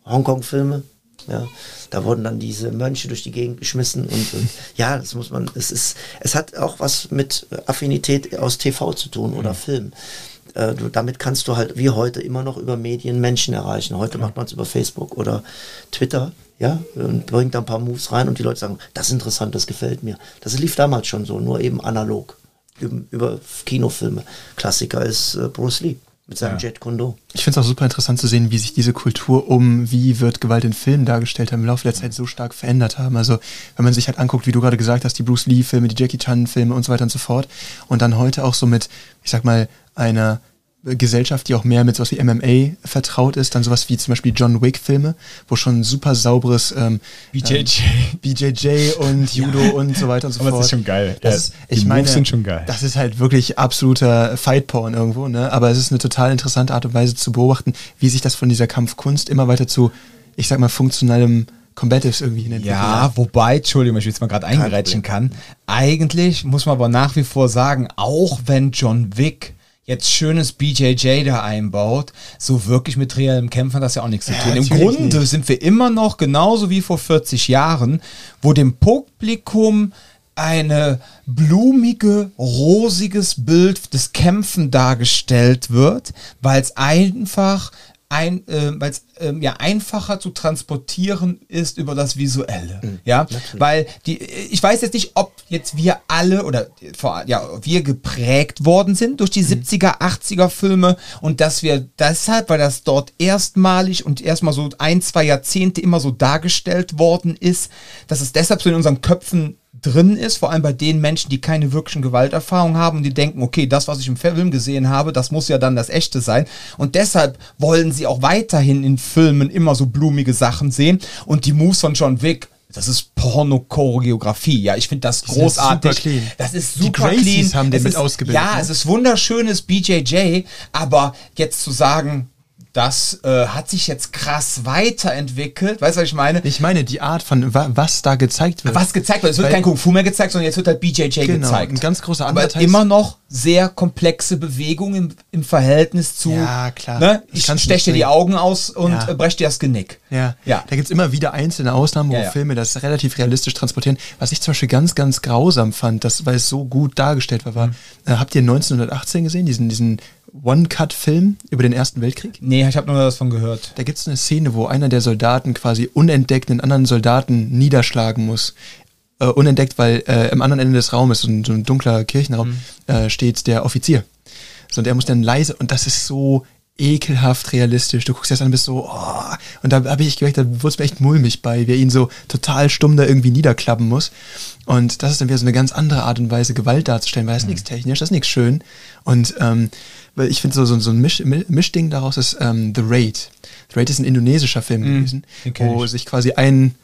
Hongkong-Filme, ja, da wurden dann diese Mönche durch die Gegend geschmissen und, und ja, das muss man, es ist, es hat auch was mit Affinität aus TV zu tun oder mhm. Film. Äh, du, damit kannst du halt wie heute immer noch über Medien Menschen erreichen. Heute ja. macht man es über Facebook oder Twitter ja, und bringt da ein paar Moves rein und die Leute sagen, das ist interessant, das gefällt mir. Das lief damals schon so, nur eben analog über, Kinofilme. Klassiker ist äh, Bruce Lee mit seinem ja. Jet Kondo. Ich finde es auch super interessant zu sehen, wie sich diese Kultur um, wie wird Gewalt in Filmen dargestellt haben, im Laufe der Zeit so stark verändert haben. Also wenn man sich halt anguckt, wie du gerade gesagt hast, die Bruce Lee-Filme, die Jackie Chan-Filme und so weiter und so fort. Und dann heute auch so mit, ich sag mal, einer Gesellschaft, die auch mehr mit sowas wie MMA vertraut ist, dann sowas wie zum Beispiel John Wick-Filme, wo schon super sauberes ähm, BJJ, ähm, BJJ und Judo ja. und so weiter und so Aber fort. Das ist schon geil. Das, ja, ich meine, sind schon geil. Das ist halt wirklich absoluter Fight-Porn irgendwo, ne? Aber es ist eine total interessante Art und Weise zu beobachten, wie sich das von dieser Kampfkunst immer weiter zu, ich sag mal, funktionellem Combatives irgendwie hin Ja, wobei, Entschuldigung, ich jetzt mal gerade eingerätschen kann. Eigentlich muss man aber nach wie vor sagen, auch wenn John Wick jetzt schönes BJJ da einbaut, so wirklich mit reellem Kämpfen das ja auch nichts zu tun. Ja, Im Grunde nicht. sind wir immer noch genauso wie vor 40 Jahren, wo dem Publikum eine blumige, rosiges Bild des Kämpfen dargestellt wird, weil es einfach ein, äh, weil es ähm, ja einfacher zu transportieren ist über das Visuelle. Mhm, ja, natürlich. weil die, ich weiß jetzt nicht, ob jetzt wir alle oder vor, ja, wir geprägt worden sind durch die mhm. 70er, 80er Filme und dass wir deshalb, weil das dort erstmalig und erstmal so ein, zwei Jahrzehnte immer so dargestellt worden ist, dass es deshalb so in unseren Köpfen drin ist, vor allem bei den Menschen, die keine wirklichen Gewalterfahrungen haben und die denken, okay, das, was ich im Film gesehen habe, das muss ja dann das Echte sein. Und deshalb wollen sie auch weiterhin in Filmen immer so blumige Sachen sehen. Und die Moves von John Wick, das ist Porno-Choreografie. Ja, ich finde das großartig. Ist clean. Das ist super die clean. haben den es mit ist, ausgebildet. Ja, ne? es ist wunderschönes BJJ, aber jetzt zu sagen, das äh, hat sich jetzt krass weiterentwickelt. Weißt du, was ich meine? Ich meine, die Art von, wa was da gezeigt wird. Was gezeigt wird. Es wird Weil, kein Kung Fu mehr gezeigt, sondern jetzt wird halt BJJ genau, gezeigt. Ein ganz großer Aber immer noch sehr komplexe Bewegungen im, im Verhältnis zu. Ja, klar. Ne? Ich steche dir die Augen aus und ja. breche dir das Genick. Ja. ja. Da gibt es immer wieder einzelne Ausnahmen, wo ja, ja. Filme das relativ realistisch transportieren. Was ich zum Beispiel ganz, ganz grausam fand, das, weil es so gut dargestellt war, war, mhm. äh, habt ihr 1918 gesehen, diesen, diesen One-Cut-Film über den Ersten Weltkrieg? Nee, ich habe nur davon gehört. Da gibt es eine Szene, wo einer der Soldaten quasi unentdeckt einen anderen Soldaten niederschlagen muss. Äh, unentdeckt, weil äh, im anderen Ende des Raumes, so ein, so ein dunkler Kirchenraum, mhm. äh, steht der Offizier. So, und er muss dann leise, und das ist so ekelhaft realistisch. Du guckst das an und bist so, oh. und da habe ich gemerkt, da wurde es mir echt mulmig bei, wie er ihn so total stumm da irgendwie niederklappen muss. Und das ist dann wieder so eine ganz andere Art und Weise, Gewalt darzustellen, weil das ist mhm. nichts technisch, das ist nichts schön. Und ähm, weil ich finde so, so, so ein Misch, Mischding daraus ist ähm, The Raid. The Raid ist ein indonesischer Film mhm, gewesen, wo ich. sich quasi ein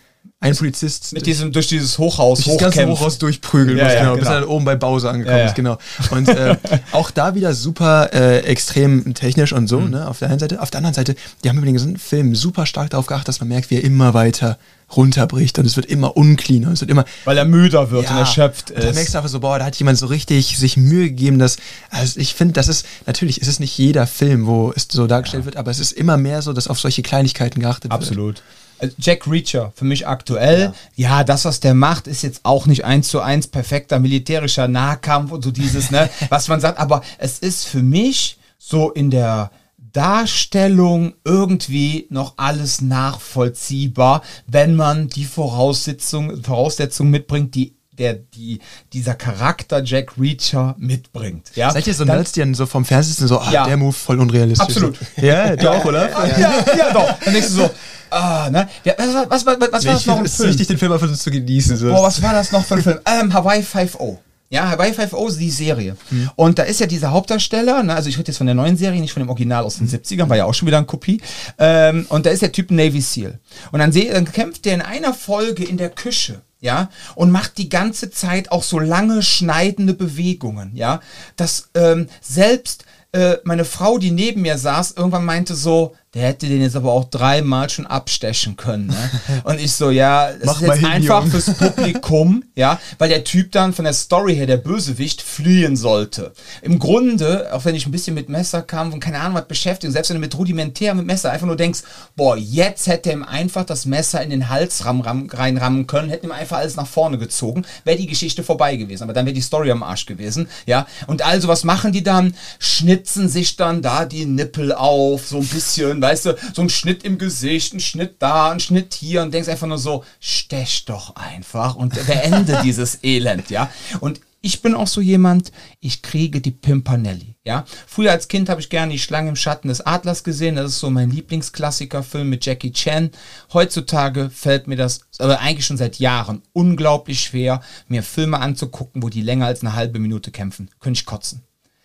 ein Polizist mit diesem durch dieses Hochhaus durch das ganze Hochhaus durchprügeln ja, muss, ja, genau, genau, bis er dann oben bei Bowser angekommen ja, ist, genau. Und äh, auch da wieder super äh, extrem technisch und so, mhm. ne, auf der einen Seite. Auf der anderen Seite, die haben über den gesamten Film super stark darauf geachtet, dass man merkt, wie er immer weiter runterbricht und es wird immer uncleaner. Es wird immer, Weil er müder wird und erschöpft ist. Und dann merkst du einfach so, boah, da hat jemand so richtig sich Mühe gegeben, dass, also ich finde, das ist, natürlich ist es nicht jeder Film, wo es so dargestellt wird, aber es ist immer mehr so, dass auf solche Kleinigkeiten geachtet Absolut. wird. Absolut. Jack Reacher, für mich aktuell, ja. ja. das, was der macht, ist jetzt auch nicht eins zu eins perfekter militärischer Nahkampf und so dieses, ne, was man sagt, aber es ist für mich so in der, Darstellung irgendwie noch alles nachvollziehbar, wenn man die Voraussetzung, Voraussetzung mitbringt, die der die dieser Charakter Jack Reacher mitbringt. Ja? Seid ihr so Nerds, die dann so vom Fernsehen so, ah, ja. der Move voll unrealistisch. Absolut. Ja, du auch, oder? Ja, ja, ja, doch. Dann denkst du so, ah, ne? Ja, was, was, was, was nee, war das noch ein Film? Es ist wichtig, den Film einfach zu genießen. So. Boah, was war das noch für ein Film? Ähm, Hawaii 5.0. Ja, Hawaii 5.0 ist die Serie. Mhm. Und da ist ja dieser Hauptdarsteller, ne, also ich rede jetzt von der neuen Serie, nicht von dem Original aus den mhm. 70ern, war ja auch schon wieder eine Kopie. Ähm, und da ist der Typ Navy SEAL. Und dann, seh, dann kämpft der in einer Folge in der Küche ja, und macht die ganze Zeit auch so lange schneidende Bewegungen, ja, dass ähm, selbst äh, meine Frau, die neben mir saß, irgendwann meinte so, der hätte den jetzt aber auch dreimal schon abstechen können. Ne? Und ich so, ja, das Mach ist jetzt hin, einfach Junge. fürs Publikum, ja, weil der Typ dann von der Story her, der Bösewicht, fliehen sollte. Im Grunde, auch wenn ich ein bisschen mit Messer kam und keine Ahnung was beschäftigt, selbst wenn du mit rudimentär mit Messer einfach nur denkst, boah, jetzt hätte er ihm einfach das Messer in den Hals ram, ram, reinrammen können, hätte ihm einfach alles nach vorne gezogen, wäre die Geschichte vorbei gewesen. Aber dann wäre die Story am Arsch gewesen, ja. Und also, was machen die dann? Schnitzen sich dann da die Nippel auf, so ein bisschen, weißt du, so ein Schnitt im Gesicht, ein Schnitt da, ein Schnitt hier und denkst einfach nur so, stech doch einfach und beende dieses Elend, ja. Und ich bin auch so jemand, ich kriege die Pimpanelli. Ja, früher als Kind habe ich gerne die Schlange im Schatten des Adlers gesehen. Das ist so mein Lieblingsklassikerfilm mit Jackie Chan. Heutzutage fällt mir das, aber eigentlich schon seit Jahren, unglaublich schwer, mir Filme anzugucken, wo die länger als eine halbe Minute kämpfen. Könnte ich kotzen.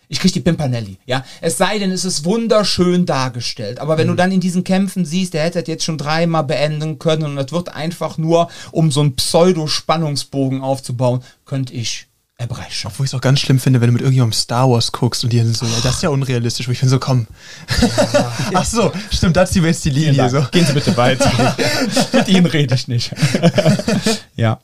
Ich krieg die Pimpanelli, ja. Es sei denn, es ist wunderschön dargestellt. Aber wenn mhm. du dann in diesen Kämpfen siehst, der hätte jetzt schon dreimal beenden können und das wird einfach nur, um so einen Pseudo-Spannungsbogen aufzubauen, könnte ich erbrechen. Obwohl ich es auch ganz schlimm finde, wenn du mit irgendjemandem Star Wars guckst und die sind so, ja, das ist ja unrealistisch. Wo ich bin so, komm. Ja. Ach so, stimmt, das ist die Linie. So. Gehen Sie bitte weiter. mit Ihnen rede ich nicht. ja.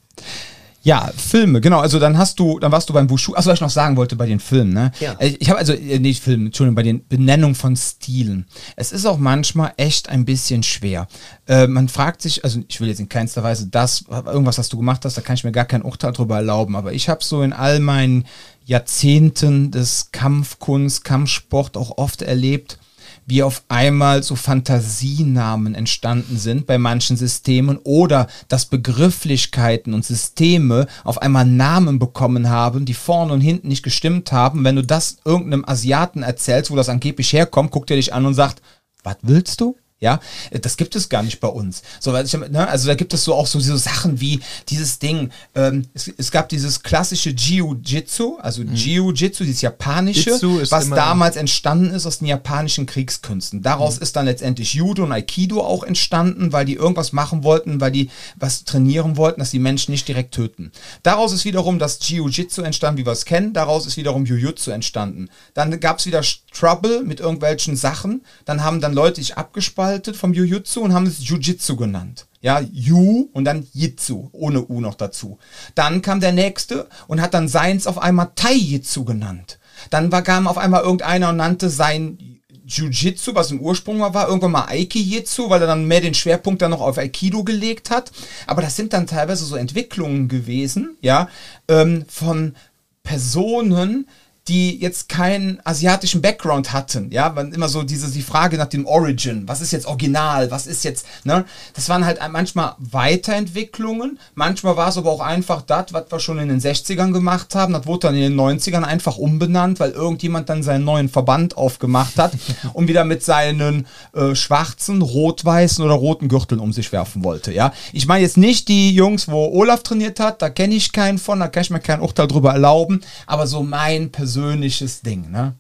Ja, Filme, genau. Also dann hast du, dann warst du beim Wushu. Achso, was ich noch sagen wollte bei den Filmen, ne? Ja. Äh, ich habe also, äh, nicht Filme, Entschuldigung, bei den Benennungen von Stilen. Es ist auch manchmal echt ein bisschen schwer. Äh, man fragt sich, also ich will jetzt in keinster Weise das, irgendwas, was du gemacht hast, da kann ich mir gar kein Urteil drüber erlauben, aber ich habe so in all meinen Jahrzehnten des Kampfkunst, Kampfsport auch oft erlebt, wie auf einmal so Fantasienamen entstanden sind bei manchen Systemen oder dass Begrifflichkeiten und Systeme auf einmal Namen bekommen haben, die vorne und hinten nicht gestimmt haben. Wenn du das irgendeinem Asiaten erzählst, wo das angeblich herkommt, guckt er dich an und sagt, was willst du? Ja, das gibt es gar nicht bei uns. So, ne, also da gibt es so auch so, so Sachen wie dieses Ding. Ähm, es, es, gab dieses klassische Jiu-Jitsu, also mhm. Jiu-Jitsu, dieses japanische, was damals entstanden ist aus den japanischen Kriegskünsten. Daraus mhm. ist dann letztendlich Judo und Aikido auch entstanden, weil die irgendwas machen wollten, weil die was trainieren wollten, dass die Menschen nicht direkt töten. Daraus ist wiederum das Jiu-Jitsu entstanden, wie wir es kennen. Daraus ist wiederum Jiu-Jitsu entstanden. Dann gab es wieder Trouble mit irgendwelchen Sachen. Dann haben dann Leute sich abgespalten abgeleitet vom Jujutsu und haben es Jujitsu genannt. Ja, Ju und dann Jitsu, ohne U noch dazu. Dann kam der nächste und hat dann seins auf einmal Tai-Jitsu genannt. Dann war, kam auf einmal irgendeiner und nannte sein Jiu-Jitsu, was im Ursprung war, irgendwann mal Aiki-Jitsu, weil er dann mehr den Schwerpunkt dann noch auf Aikido gelegt hat. Aber das sind dann teilweise so Entwicklungen gewesen, ja, ähm, von Personen, die jetzt keinen asiatischen Background hatten, ja, weil immer so diese die Frage nach dem Origin, was ist jetzt original, was ist jetzt, ne, das waren halt manchmal Weiterentwicklungen, manchmal war es aber auch einfach das, was wir schon in den 60ern gemacht haben, das wurde dann in den 90ern einfach umbenannt, weil irgendjemand dann seinen neuen Verband aufgemacht hat und wieder mit seinen äh, schwarzen, rot-weißen oder roten Gürteln um sich werfen wollte, ja. Ich meine jetzt nicht die Jungs, wo Olaf trainiert hat, da kenne ich keinen von, da kann ich mir kein Urteil drüber erlauben, aber so mein persönliches persönliches Ding, ne?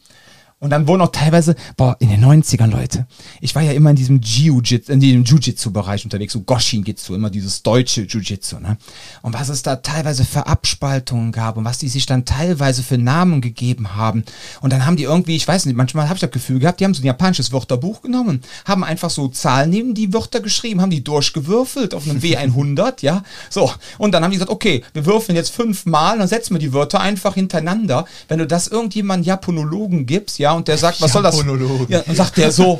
Und dann wurden auch teilweise, boah, in den 90ern, Leute, ich war ja immer in diesem Jiu-Jitsu-Bereich unterwegs, so Goshin-Jitsu, immer dieses deutsche Jiu-Jitsu, ne? Und was es da teilweise für Abspaltungen gab und was die sich dann teilweise für Namen gegeben haben. Und dann haben die irgendwie, ich weiß nicht, manchmal habe ich das Gefühl gehabt, die haben so ein japanisches Wörterbuch genommen, haben einfach so Zahlen neben die Wörter geschrieben, haben die durchgewürfelt auf einem W100, ja? So. Und dann haben die gesagt, okay, wir würfeln jetzt fünfmal, dann setzen wir die Wörter einfach hintereinander. Wenn du das irgendjemandem Japanologen gibst, ja, und der sagt, was soll das? Ja, und sagt der so,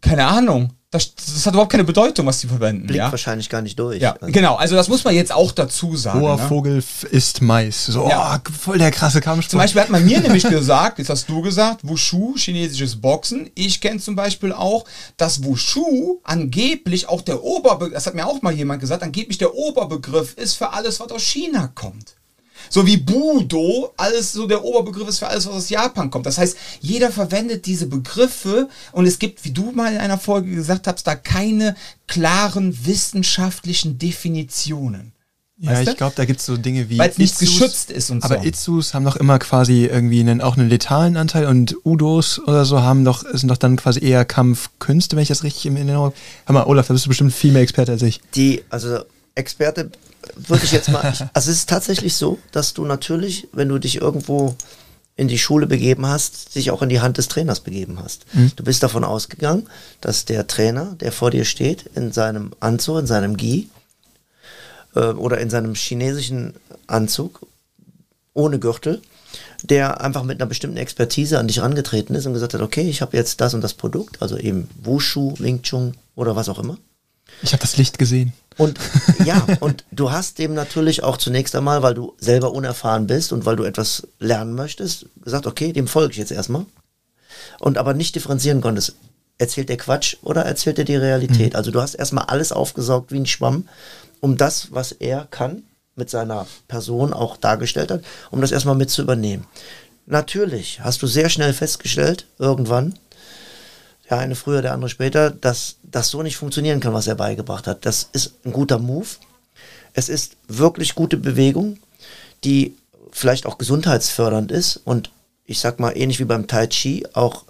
keine Ahnung. Das, das, hat überhaupt keine Bedeutung, was die verwenden. Blickt ja? wahrscheinlich gar nicht durch. Ja, also. genau. Also das muss man jetzt auch dazu sagen. Hoher ne? Vogel isst Mais. So, ja. oh, voll der krasse Kampfsport. Zum Beispiel hat man mir nämlich gesagt, jetzt hast du gesagt, Wushu, chinesisches Boxen. Ich kenne zum Beispiel auch, dass Wushu angeblich auch der Oberbegriff, das hat mir auch mal jemand gesagt, angeblich der Oberbegriff ist für alles, was aus China kommt. So wie Budo alles so der Oberbegriff ist für alles, was aus Japan kommt. Das heißt, jeder verwendet diese Begriffe und es gibt, wie du mal in einer Folge gesagt hast, da keine klaren wissenschaftlichen Definitionen. Ja, ich glaube, da gibt es so Dinge wie. Weil es nicht geschützt ist und aber so. Aber Itzus haben doch immer quasi irgendwie einen, auch einen letalen Anteil und Udos oder so haben doch, sind doch dann quasi eher Kampfkünste, wenn ich das richtig im Erinnerung habe. Hör mal, Olaf, da bist du bestimmt viel mehr Experte als ich. Die, also Experte würde ich jetzt mal. also es ist tatsächlich so, dass du natürlich, wenn du dich irgendwo in die Schule begeben hast, sich auch in die Hand des Trainers begeben hast. Mhm. Du bist davon ausgegangen, dass der Trainer, der vor dir steht, in seinem Anzug, in seinem Gi äh, oder in seinem chinesischen Anzug ohne Gürtel, der einfach mit einer bestimmten Expertise an dich herangetreten ist und gesagt hat, okay, ich habe jetzt das und das Produkt, also eben Wushu, Wing Chun oder was auch immer. Ich habe das Licht gesehen. Und ja, und du hast dem natürlich auch zunächst einmal, weil du selber unerfahren bist und weil du etwas lernen möchtest, gesagt, okay, dem folge ich jetzt erstmal. Und aber nicht differenzieren konntest. Erzählt der Quatsch oder erzählt er die Realität? Mhm. Also du hast erstmal alles aufgesaugt wie ein Schwamm, um das, was er kann, mit seiner Person auch dargestellt hat, um das erstmal mit zu übernehmen. Natürlich hast du sehr schnell festgestellt, irgendwann, der eine früher, der andere später, dass das so nicht funktionieren kann, was er beigebracht hat. Das ist ein guter Move. Es ist wirklich gute Bewegung, die vielleicht auch gesundheitsfördernd ist und ich sag mal ähnlich wie beim Tai Chi auch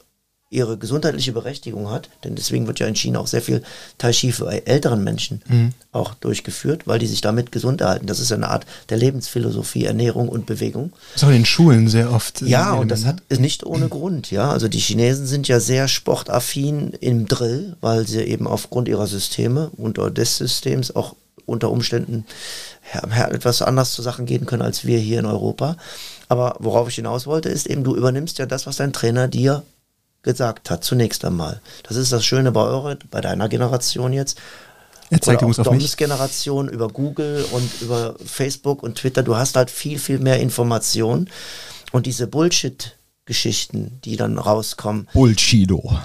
ihre gesundheitliche Berechtigung hat, denn deswegen wird ja in China auch sehr viel Tai Chi für älteren Menschen mhm. auch durchgeführt, weil die sich damit gesund erhalten. Das ist eine Art der Lebensphilosophie, Ernährung und Bewegung. Das ist auch in Schulen sehr oft. Ja, und das hat ist nicht ohne Grund. Ja, also die Chinesen sind ja sehr sportaffin im Drill, weil sie eben aufgrund ihrer Systeme und des Systems auch unter Umständen etwas anders zu Sachen gehen können als wir hier in Europa. Aber worauf ich hinaus wollte, ist eben, du übernimmst ja das, was dein Trainer dir gesagt hat, zunächst einmal. Das ist das Schöne bei eurer, bei deiner Generation jetzt. Erzähl uns auf mich. Generation über Google und über Facebook und Twitter. Du hast halt viel, viel mehr Informationen. Und diese Bullshit-Geschichten, die dann rauskommen. Bullshido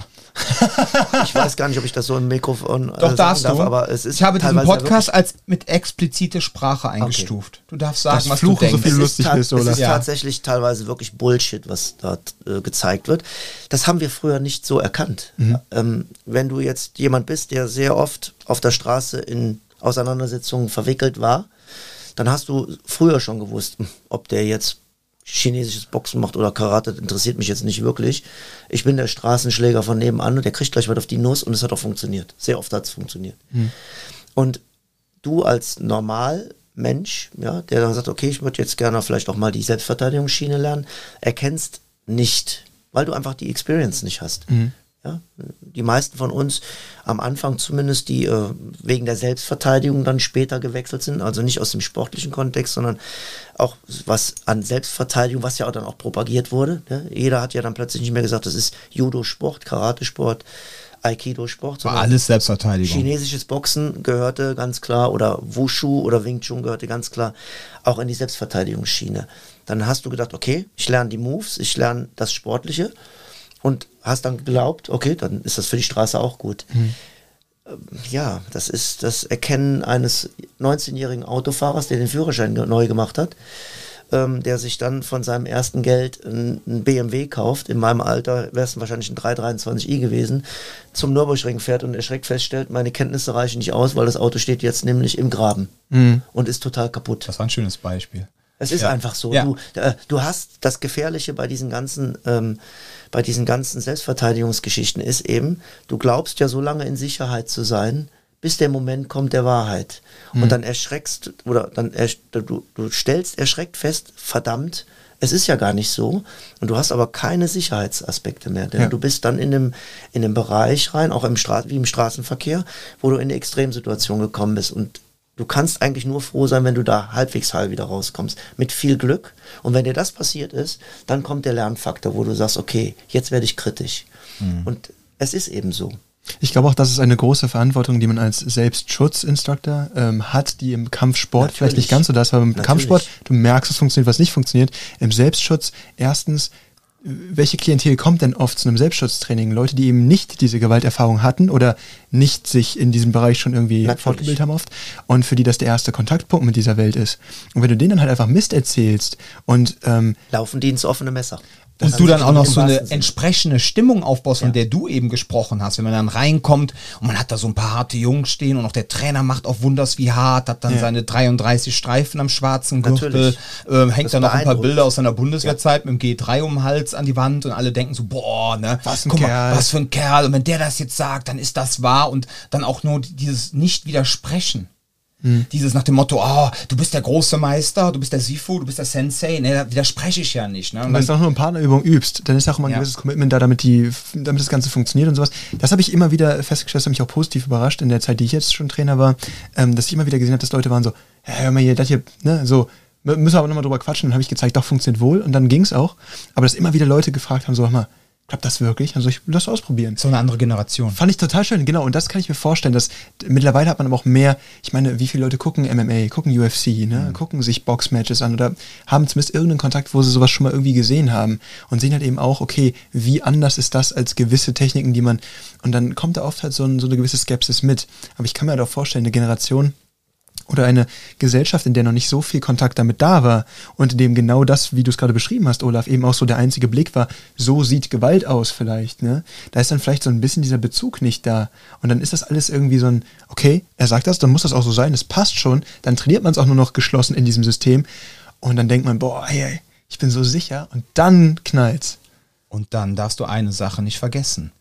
ich weiß gar nicht, ob ich das so im Mikrofon äh, Doch, darfst darf, du. aber es ist Ich habe diesen Podcast als mit explizite Sprache eingestuft. Okay. Du darfst sagen, das was Fluchen du denkst. so viel lustig ist, oder? Es ist ja. tatsächlich teilweise wirklich Bullshit, was dort äh, gezeigt wird. Das haben wir früher nicht so erkannt. Mhm. Ähm, wenn du jetzt jemand bist, der sehr oft auf der Straße in Auseinandersetzungen verwickelt war, dann hast du früher schon gewusst, hm, ob der jetzt chinesisches Boxen macht oder Karate, interessiert mich jetzt nicht wirklich. Ich bin der Straßenschläger von nebenan und der kriegt gleich was auf die Nuss und es hat auch funktioniert. Sehr oft hat es funktioniert. Hm. Und du als Normalmensch, ja, der dann sagt, okay, ich würde jetzt gerne vielleicht auch mal die Selbstverteidigungsschiene lernen, erkennst nicht, weil du einfach die Experience nicht hast. Mhm. Ja, die meisten von uns am Anfang zumindest, die äh, wegen der Selbstverteidigung dann später gewechselt sind, also nicht aus dem sportlichen Kontext, sondern auch was an Selbstverteidigung, was ja auch dann auch propagiert wurde. Ne? Jeder hat ja dann plötzlich nicht mehr gesagt, das ist Judo-Sport, Karate-Sport, Aikido-Sport. War alles Selbstverteidigung. Chinesisches Boxen gehörte ganz klar oder Wushu oder Wing Chun gehörte ganz klar auch in die Selbstverteidigungsschiene. Dann hast du gedacht, okay, ich lerne die Moves, ich lerne das Sportliche und hast dann geglaubt, okay, dann ist das für die Straße auch gut. Mhm. Ja, das ist das Erkennen eines 19-jährigen Autofahrers, der den Führerschein neu gemacht hat, ähm, der sich dann von seinem ersten Geld ein, ein BMW kauft. In meinem Alter wäre es wahrscheinlich ein 323i gewesen, zum Nürburgring fährt und erschreckt feststellt, meine Kenntnisse reichen nicht aus, weil das Auto steht jetzt nämlich im Graben mhm. und ist total kaputt. Das war ein schönes Beispiel. Es ist ja. einfach so. Ja. Du, äh, du hast das Gefährliche bei diesen ganzen ähm, bei diesen ganzen Selbstverteidigungsgeschichten ist eben, du glaubst ja so lange in Sicherheit zu sein, bis der Moment kommt der Wahrheit. Mhm. Und dann erschreckst oder dann ersch du, du stellst erschreckt fest, verdammt, es ist ja gar nicht so. Und du hast aber keine Sicherheitsaspekte mehr. Denn ja. du bist dann in dem, in dem Bereich rein, auch im Stra wie im Straßenverkehr, wo du in eine Extremsituation gekommen bist. Und Du kannst eigentlich nur froh sein, wenn du da halbwegs heil wieder rauskommst. Mit viel Glück. Und wenn dir das passiert ist, dann kommt der Lernfaktor, wo du sagst, okay, jetzt werde ich kritisch. Mhm. Und es ist eben so. Ich glaube auch, das ist eine große Verantwortung, die man als Selbstschutzinstructor ähm, hat, die im Kampfsport Natürlich. vielleicht nicht ganz so das, aber im Natürlich. Kampfsport, du merkst, was funktioniert, was nicht funktioniert. Im Selbstschutz erstens welche Klientel kommt denn oft zu einem Selbstschutztraining? Leute, die eben nicht diese Gewalterfahrung hatten oder nicht sich in diesem Bereich schon irgendwie Natürlich. fortgebildet haben oft und für die das der erste Kontaktpunkt mit dieser Welt ist. Und wenn du denen dann halt einfach Mist erzählst und ähm, laufen die ins offene Messer. Und du dann auch noch so eine entsprechende Stimmung aufbaust, von ja. der du eben gesprochen hast. Wenn man dann reinkommt und man hat da so ein paar harte Jungs stehen und auch der Trainer macht auf Wunders wie hart, hat dann ja. seine 33 Streifen am schwarzen Gürtel, äh, hängt da noch ein paar Bilder aus seiner Bundeswehrzeit ja. mit dem G3 um den Hals an die Wand und alle denken so, boah, ne, was, ein guck Kerl. mal, was für ein Kerl. Und wenn der das jetzt sagt, dann ist das wahr und dann auch nur dieses Nicht-Widersprechen. Mhm. Dieses nach dem Motto, oh, du bist der große Meister, du bist der Sifu, du bist der Sensei, ne, da widerspreche ich ja nicht. Ne? Und wenn du auch nur eine Partnerübung übst, dann ist auch immer ein ja. gewisses Commitment da, damit, die, damit das Ganze funktioniert und sowas. Das habe ich immer wieder festgestellt, das hat mich auch positiv überrascht in der Zeit, die ich jetzt schon Trainer war, ähm, dass ich immer wieder gesehen habe, dass Leute waren so, hör mal hier, das hier, ne, so, müssen wir aber nochmal drüber quatschen. Dann habe ich gezeigt, doch, funktioniert wohl und dann ging es auch. Aber dass immer wieder Leute gefragt haben, so, hör mal, klappt das wirklich? Also ich will das ausprobieren. So eine andere Generation. Fand ich total schön, genau. Und das kann ich mir vorstellen, dass mittlerweile hat man aber auch mehr, ich meine, wie viele Leute gucken MMA, gucken UFC, ne? Mhm. gucken sich Boxmatches an oder haben zumindest irgendeinen Kontakt, wo sie sowas schon mal irgendwie gesehen haben und sehen halt eben auch, okay, wie anders ist das als gewisse Techniken, die man, und dann kommt da oft halt so, ein, so eine gewisse Skepsis mit. Aber ich kann mir halt auch vorstellen, eine Generation, oder eine Gesellschaft, in der noch nicht so viel Kontakt damit da war und in dem genau das, wie du es gerade beschrieben hast, Olaf, eben auch so der einzige Blick war, so sieht Gewalt aus vielleicht, ne? Da ist dann vielleicht so ein bisschen dieser Bezug nicht da. Und dann ist das alles irgendwie so ein, okay, er sagt das, dann muss das auch so sein, es passt schon, dann trainiert man es auch nur noch geschlossen in diesem System und dann denkt man, boah, ey, ich bin so sicher und dann knallt's. Und dann darfst du eine Sache nicht vergessen.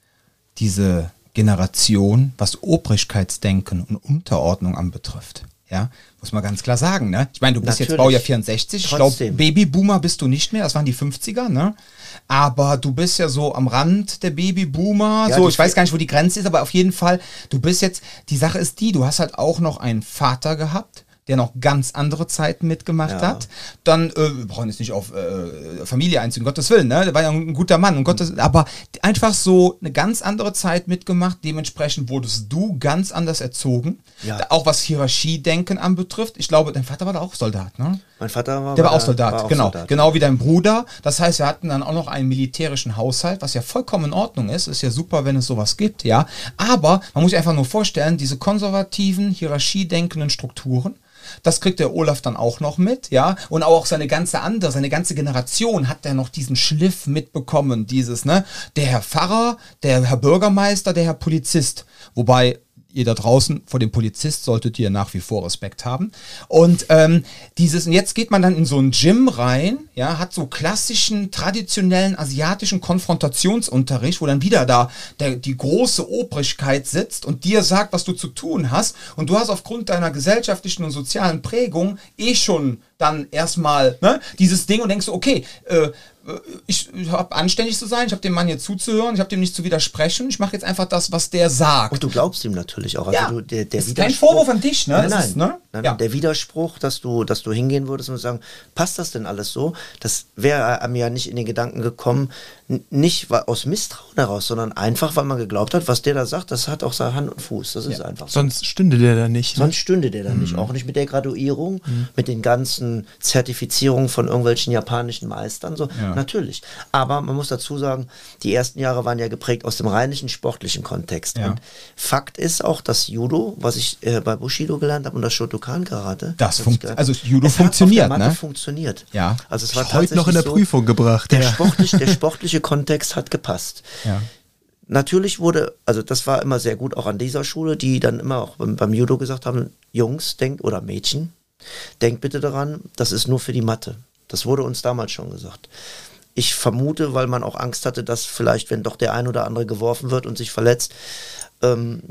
Diese Generation, was Obrigkeitsdenken und Unterordnung anbetrifft ja, muss man ganz klar sagen. Ne? Ich meine, du bist Natürlich. jetzt Baujahr 64. Trotzdem. Ich glaube, Babyboomer bist du nicht mehr. Das waren die 50er. Ne? Aber du bist ja so am Rand der Babyboomer. Ja, so, ich weiß gar nicht, wo die Grenze ist, aber auf jeden Fall, du bist jetzt, die Sache ist die, du hast halt auch noch einen Vater gehabt der noch ganz andere Zeiten mitgemacht ja. hat. Dann, äh, wir brauchen jetzt nicht auf äh, Familie einzugehen, Gottes Willen, ne? Der war ja ein guter Mann, und Gottes, aber einfach so eine ganz andere Zeit mitgemacht. Dementsprechend wurdest du ganz anders erzogen. Ja. Auch was Hierarchiedenken anbetrifft. Ich glaube, dein Vater war da auch Soldat, ne? Mein Vater war, der war auch Soldat, war auch genau. Soldat. Genau wie dein Bruder. Das heißt, wir hatten dann auch noch einen militärischen Haushalt, was ja vollkommen in Ordnung ist. Ist ja super, wenn es sowas gibt, ja. Aber man muss sich einfach nur vorstellen, diese konservativen, hierarchiedenkenden Strukturen, das kriegt der Olaf dann auch noch mit, ja. Und auch seine ganze andere, seine ganze Generation hat ja noch diesen Schliff mitbekommen, dieses, ne? Der Herr Pfarrer, der Herr Bürgermeister, der Herr Polizist. Wobei ihr da draußen vor dem Polizist solltet ihr nach wie vor Respekt haben. Und ähm, dieses, und jetzt geht man dann in so ein Gym rein, ja, hat so klassischen, traditionellen asiatischen Konfrontationsunterricht, wo dann wieder da der, die große Obrigkeit sitzt und dir sagt, was du zu tun hast. Und du hast aufgrund deiner gesellschaftlichen und sozialen Prägung eh schon dann erstmal ne, dieses Ding und denkst okay, äh, ich, ich habe anständig zu sein, ich habe dem Mann hier zuzuhören, ich habe dem nicht zu widersprechen, ich mache jetzt einfach das, was der sagt. Und du glaubst ihm natürlich auch. Also ja, du, der, der ist kein Vorwurf an dich, ne? Nein, nein, ist, ne? nein ja. Der Widerspruch, dass du, dass du hingehen würdest und sagen, passt das denn alles so? Das wäre mir ja nicht in den Gedanken gekommen, nicht aus Misstrauen heraus, sondern einfach, weil man geglaubt hat, was der da sagt, das hat auch seine Hand und Fuß. Das ist ja. einfach so. Sonst stünde der da nicht. Ne? Sonst stünde der da mhm. nicht. Auch nicht mit der Graduierung, mhm. mit den ganzen Zertifizierungen von irgendwelchen japanischen Meistern. So. Ja. Natürlich. Aber man muss dazu sagen, die ersten Jahre waren ja geprägt aus dem reinlichen sportlichen Kontext. Ja. Und Fakt ist auch, dass Judo, was ich äh, bei Bushido gelernt habe und das Shotokan Karate. Das funktioniert. Also Judo funktioniert. Hat ne? funktioniert. Ja. Also es war heute noch in der so, Prüfung gebracht. Der, sportlich, der sportliche Kontext hat gepasst. Ja. Natürlich wurde, also das war immer sehr gut, auch an dieser Schule, die dann immer auch beim, beim Judo gesagt haben, Jungs, denkt, oder Mädchen, denkt bitte daran, das ist nur für die Mathe. Das wurde uns damals schon gesagt. Ich vermute, weil man auch Angst hatte, dass vielleicht, wenn doch der ein oder andere geworfen wird und sich verletzt, ähm,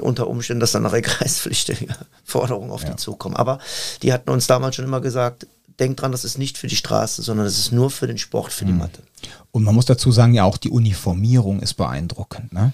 unter Umständen, dass dann nachher kreispflichtige Forderungen auf ja. die zukommen. Aber die hatten uns damals schon immer gesagt, denkt dran, das ist nicht für die Straße, sondern das ist nur für den Sport, für die mhm. Mathe. Und man muss dazu sagen, ja auch die Uniformierung ist beeindruckend. Ne?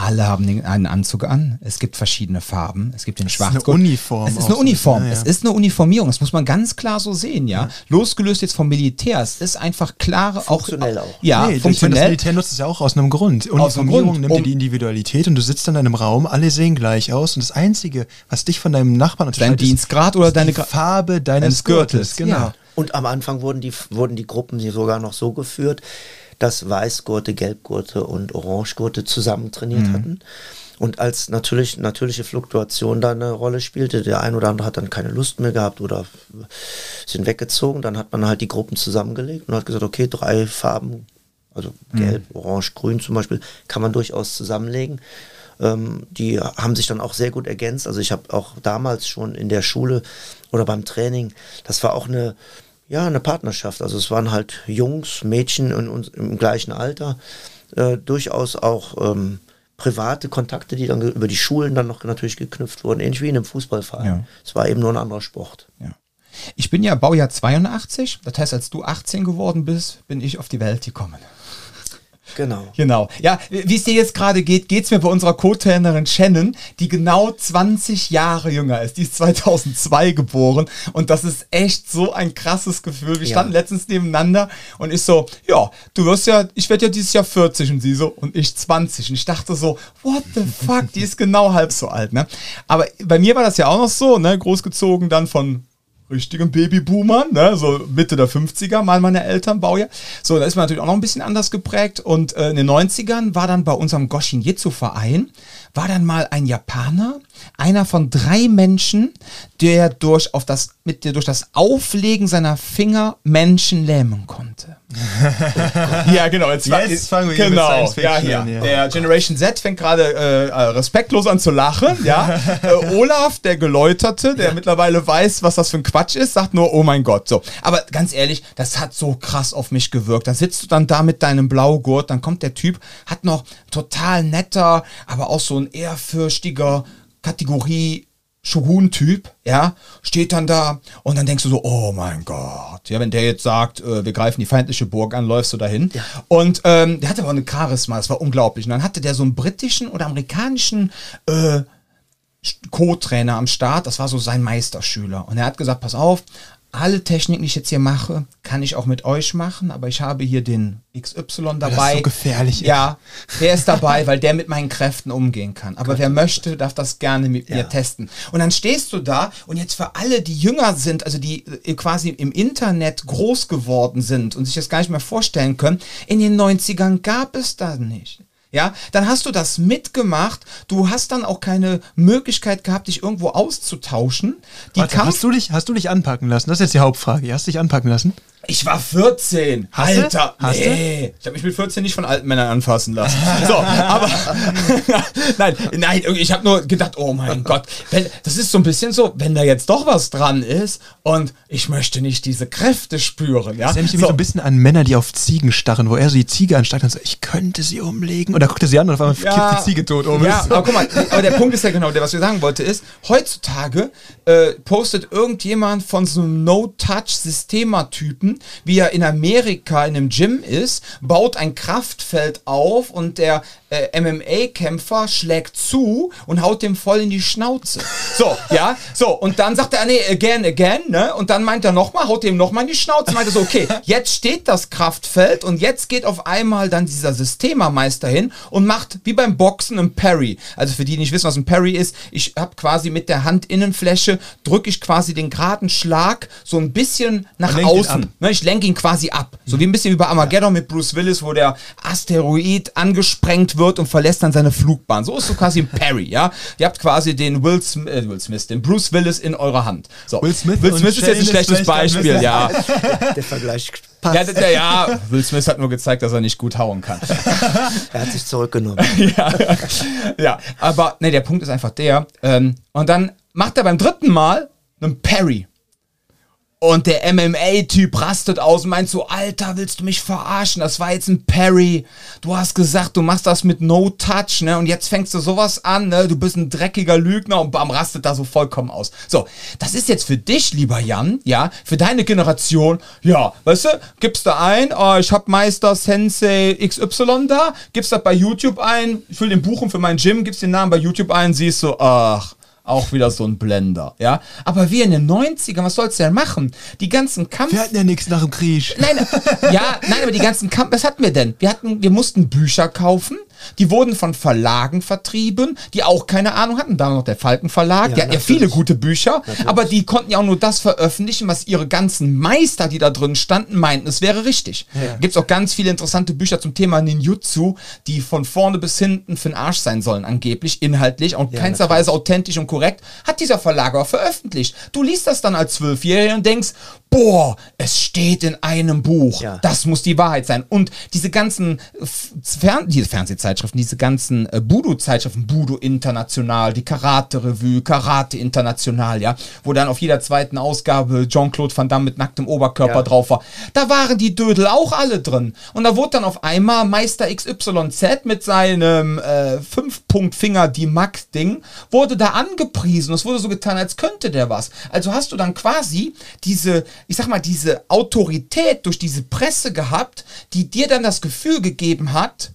Alle haben den, einen Anzug an. Es gibt verschiedene Farben. Es gibt den Schwarzgurt. Es ist eine Uniform. Es ist eine Uniform. Ja, ja. Es ist eine Uniformierung. Das muss man ganz klar so sehen, ja. ja. Losgelöst jetzt vom Militär. Es ist einfach klare, funktionell auch. auch. Ja, nee, funktionell. Das Militär nutzt es ja auch aus einem Grund. Uniformierung Grund, nimmt um, dir die Individualität und du sitzt dann in einem Raum, alle sehen gleich aus und das Einzige, was dich von deinem Nachbarn unterscheidet, dein Dienstgrad oder deine Farbe deines Gürtels. Genau. Und am Anfang wurden die, wurden die Gruppen sogar noch so geführt, dass Weißgurte, Gelbgurte und Orangegurte zusammen trainiert mhm. hatten. Und als natürlich natürliche Fluktuation da eine Rolle spielte, der ein oder andere hat dann keine Lust mehr gehabt oder sind weggezogen, dann hat man halt die Gruppen zusammengelegt und hat gesagt, okay, drei Farben also gelb, orange, grün zum Beispiel, kann man durchaus zusammenlegen. Ähm, die haben sich dann auch sehr gut ergänzt. Also ich habe auch damals schon in der Schule oder beim Training, das war auch eine, ja, eine Partnerschaft. Also es waren halt Jungs, Mädchen in uns, im gleichen Alter, äh, durchaus auch ähm, private Kontakte, die dann über die Schulen dann noch natürlich geknüpft wurden, ähnlich wie in einem Fußballverein. Ja. Es war eben nur ein anderer Sport. Ja. Ich bin ja Baujahr 82, das heißt, als du 18 geworden bist, bin ich auf die Welt gekommen. Genau. Genau. Ja, wie es dir jetzt gerade geht, geht's mir bei unserer Co-Trainerin Shannon, die genau 20 Jahre jünger ist. Die ist 2002 geboren und das ist echt so ein krasses Gefühl. Wir Ja. standen letztens nebeneinander und ich so, ja, du wirst ja, ich werde ja dieses Jahr 40 und sie so und ich 20 und ich dachte so, what the fuck, die ist genau halb so alt, ne? Aber bei mir war das ja auch noch so, ne, großgezogen dann von richtigen Babyboomern, ne? so Mitte der 50er, mal meine Eltern, Baujahr. So, da ist man natürlich auch noch ein bisschen anders geprägt. Und äh, in den 90ern war dann bei unserem Goshin Jitsu Verein, war dann mal ein Japaner, einer von drei Menschen, der durch, auf das, mit, der durch das Auflegen seiner Finger Menschen lähmen konnte. ja, genau. Jetzt, war- Jetzt fangen wir hier mit genau, Science ja, Fiction hier. an, ja. Der Generation Z fängt gerade äh, äh, respektlos an zu lachen. Ja? äh, Olaf, der Geläuterte, der mittlerweile weiß, was das für ein Quatsch ist, sagt nur, oh mein Gott. So. Aber ganz ehrlich, das hat so krass auf mich gewirkt. Da sitzt du dann da mit deinem Blaugurt, dann kommt der Typ, hat noch total netter, aber auch so ein ehrfürchtiger Kategorie Shogun-Typ, ja, steht dann da und dann denkst du so, oh mein Gott, ja, wenn der jetzt sagt, äh, wir greifen die feindliche Burg an, läufst du dahin. Und ähm, der hatte aber eine Charisma, das war unglaublich. Und dann hatte der so einen britischen oder amerikanischen äh, Co-Trainer am Start, das war so sein Meisterschüler. Und er hat gesagt, pass auf, alle Techniken, die ich jetzt hier mache, kann ich auch mit euch machen, aber ich habe hier den XY dabei. so gefährlich ist. Ja, der ist dabei, weil der mit meinen Kräften umgehen kann. Aber wer möchte, darf das gerne mit mir testen. Und dann stehst du da und jetzt für alle, die jünger sind, also die äh, quasi im Internet groß geworden sind und sich das gar nicht mehr vorstellen können, in den 90ern gab es das nicht. Ja, dann hast du das mitgemacht. Du hast dann auch keine Möglichkeit gehabt, dich irgendwo auszutauschen. Die Warte, hast, du dich, hast du dich anpacken lassen? Das ist jetzt die Hauptfrage. Hast du dich anpacken lassen? Ich war 14. Hast du? Alter. Hast nee. Ich habe mich mit 14 nicht von alten Männern anfassen lassen. So, aber nein, nein, ich habe nur gedacht, oh mein Gott, wenn, das ist so ein bisschen so, wenn da jetzt doch was dran ist und ich möchte nicht diese Kräfte spüren, ja? Das erinnert mich so. ein bisschen an Männer, die auf Ziegen starren, wo er so die Ziege anstarrt und so, ich könnte sie umlegen. Und da guckt er sie an und auf einmal kippt die Ziege tot um. Ja, aber guck mal, aber der Punkt ist ja genau der, was wir sagen wollte, ist, heutzutage äh, postet irgendjemand von so einem No-Touch-Systema-Typen, wie er in Amerika in einem Gym ist, baut ein Kraftfeld auf und der äh, MMA-Kämpfer schlägt zu und haut dem voll in die Schnauze. So, ja, so, und dann sagt er, nee, again, again, ne? Und dann meint er nochmal, haut dem nochmal in die Schnauze, meint er so, okay, jetzt steht das Kraftfeld und jetzt geht auf einmal dann dieser Systemameister hin und macht wie beim Boxen einen Parry. Also für die, die nicht wissen, was ein Parry ist, ich habe quasi mit der Handinnenfläche, drücke ich quasi den geraden Schlag so ein bisschen nach außen. ab. Ne, ich lenke ihn quasi ab. So wie ein bisschen wie bei Armageddon mit Bruce Willis, wo der Asteroid angesprengt wird und verlässt dann seine Flugbahn. So ist so quasi ein Parry, ja. Ihr habt quasi den Will, Sm äh, Will Smith, den Bruce Willis in eurer Hand. So. Will Smith Will Smith ist jetzt ein schlechtes Beispiel, ja. Der Vergleich passt. Ja, der, ja, Will Smith hat nur gezeigt, dass er nicht gut hauen kann. Er hat sich zurückgenommen. ja, ja, aber ne, der Punkt ist einfach der. Ähm, und dann macht er beim dritten Mal einen Parry. Und der MMA-Typ rastet aus und meint so, Alter, willst du mich verarschen? Das war jetzt ein Parry. Du hast gesagt, du machst das mit No Touch, ne? Und jetzt fängst du sowas an, ne? Du bist ein dreckiger Lügner und bam, rastet da so vollkommen aus. So, das ist jetzt für dich, lieber Jan, ja, für deine Generation, ja, weißt du, gibst du ein, oh, ich hab Meister Sensei XY da, gibst das bei YouTube ein, ich will den buchen für mein Gym, gibst den Namen bei YouTube ein, siehst so, ach, auch wieder so ein Blender, ja. Aber wir in den 90ern, was sollst du denn machen? Die ganzen Kampf... Wir hatten ja nichts nach dem Krieg. Nein, ja, nein, aber die ganzen Kampf, was hatten wir denn? Wir hatten, wir mussten Bücher kaufen, Die wurden von Verlagen vertrieben, die auch keine Ahnung hatten. Da noch der Falken Verlag, ja, der hat ja viele gute Bücher, natürlich. aber die konnten ja auch nur das veröffentlichen, was ihre ganzen Meister, die da drin standen, meinten, es wäre richtig. Ja. Gibt es auch ganz viele interessante Bücher zum Thema Ninjutsu, die von vorne bis hinten für den Arsch sein sollen, angeblich, inhaltlich und ja, keinster Weise authentisch und korrekt, hat dieser Verlag auch veröffentlicht. Du liest das dann als Zwölfjähriger und denkst, boah, es steht in einem Buch. Ja. Das muss die Wahrheit sein. Und diese ganzen Fern diese Fernsehzeitschriften, diese ganzen äh, Budo-Zeitschriften, Budo International, die Karate-Revue, Karate International, ja, wo dann auf jeder zweiten Ausgabe Jean-Claude Van Damme mit nacktem Oberkörper ja. drauf war. Da waren die Dödel auch alle drin. Und da wurde dann auf einmal Meister XYZ mit seinem äh, Fünf-Punkt-Finger die Mack-Ding, wurde da angepriesen. Es wurde so getan, als könnte der was. Also hast du dann quasi diese ich sag mal, diese Autorität durch diese Presse gehabt, die dir dann das Gefühl gegeben hat,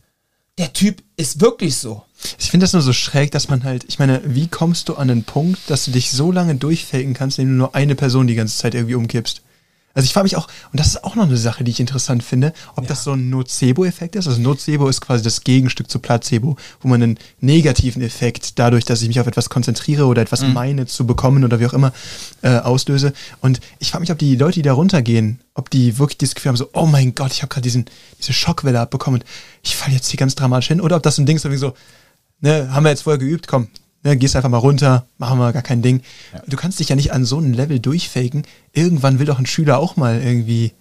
der Typ ist wirklich so. Ich finde das nur so schräg, dass man halt, ich meine, wie kommst du an den Punkt, dass du dich so lange durchfaken kannst, indem du nur eine Person die ganze Zeit irgendwie umkippst? Also ich frage mich auch, und das ist auch noch eine Sache, die ich interessant finde, ob ja. das so ein Nocebo-Effekt ist. Also Nocebo ist quasi das Gegenstück zu Placebo, wo man einen negativen Effekt dadurch, dass ich mich auf etwas konzentriere oder etwas mhm. meine zu bekommen oder wie auch immer äh, auslöse. Und ich frage mich, ob die Leute, die da runtergehen, ob die wirklich dieses Gefühl haben, so, oh mein Gott, ich habe gerade diese Schockwelle abbekommen und ich falle jetzt hier ganz dramatisch hin. Oder ob das ein Ding ist, so, ne, haben wir jetzt vorher geübt, komm, Ne, gehst einfach mal runter, machen wir gar kein Ding. Ja. Du kannst dich ja nicht an so einem Level durchfaken. Irgendwann will doch ein Schüler auch mal irgendwie.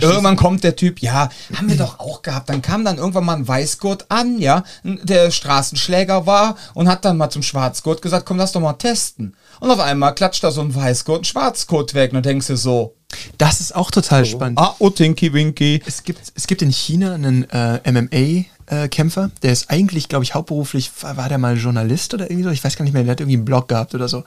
Irgendwann kommt der Typ, ja, haben wir doch auch gehabt. Dann kam dann irgendwann mal ein Weißgurt an, ja, der Straßenschläger war und hat dann mal zum Schwarzgurt gesagt, komm, lass doch mal testen. Und auf einmal klatscht da so ein Weißgurt, ein Schwarzgurt weg und denkst du so, das ist auch total oh. spannend. Ah, oh, Tinky Winky. Es gibt, es gibt in China einen äh, MMA, äh, Kämpfer. Der ist eigentlich, glaube ich, hauptberuflich, war der mal Journalist oder irgendwie so? Ich weiß gar nicht mehr, der hat irgendwie einen Blog gehabt oder so.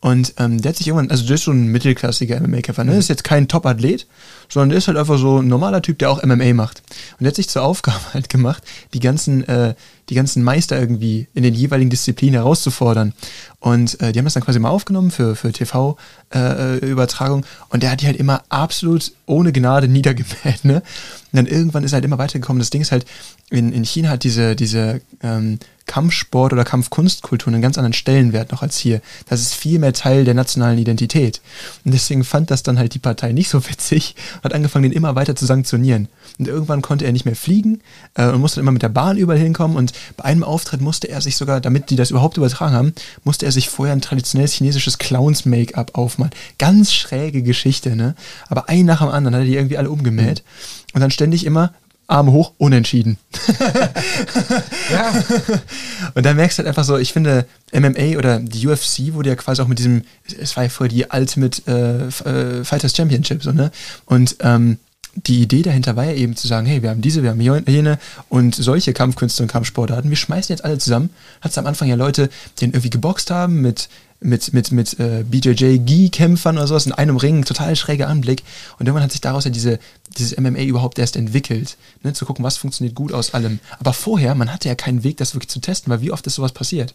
Und ähm, der hat sich irgendwann, also der ist so ein mittelklassiger MMA-Kämpfer, ne? Mhm. Ist jetzt kein Top-Athlet, sondern der ist halt einfach so ein normaler Typ, der auch MMA macht. Und der hat sich zur Aufgabe halt gemacht, die ganzen, äh, die ganzen Meister irgendwie in den jeweiligen Disziplinen herauszufordern. Und äh, die haben das dann quasi mal aufgenommen für, für TV-Übertragung. Äh, und der hat die halt immer absolut ohne Gnade niedergemäht, ne? Und dann irgendwann ist er halt immer weitergekommen. Das Ding ist halt, in, in China hat diese, diese ähm, Kampfsport oder Kampfkunstkultur einen ganz anderen Stellenwert noch als hier. Das ist viel mehr Teil der nationalen Identität. Und deswegen fand das dann halt die Partei nicht so witzig und hat angefangen, den immer weiter zu sanktionieren. Und irgendwann konnte er nicht mehr fliegen äh, und musste immer mit der Bahn überall hinkommen. Und bei einem Auftritt musste er sich sogar, damit die das überhaupt übertragen haben, musste er sich vorher ein traditionelles chinesisches Clowns-Make-up aufmalen. Ganz schräge Geschichte, ne? Aber ein nach dem anderen hat er die irgendwie alle umgemäht. Mhm. Und dann ständig immer, Arme hoch, unentschieden. ja. Und dann merkst du halt einfach so, ich finde, MMA oder die UFC wurde ja quasi auch mit diesem, es war ja vorher die Ultimate äh, äh, Fighters Championship, so, ne? Und ähm, die Idee dahinter war ja eben zu sagen, hey, wir haben diese, wir haben jene und solche Kampfkünste und Kampfsportarten, wir schmeißen jetzt alle zusammen. Hat es am Anfang ja Leute, die irgendwie geboxt haben mit mit, mit, mit äh, BJJ-Gi-Kämpfern oder sowas in einem Ring, total schräger Anblick. Und irgendwann hat sich daraus ja diese, dieses MMA überhaupt erst entwickelt, ne, zu gucken, was funktioniert gut aus allem. Aber vorher, man hatte ja keinen Weg, das wirklich zu testen, weil wie oft ist sowas passiert?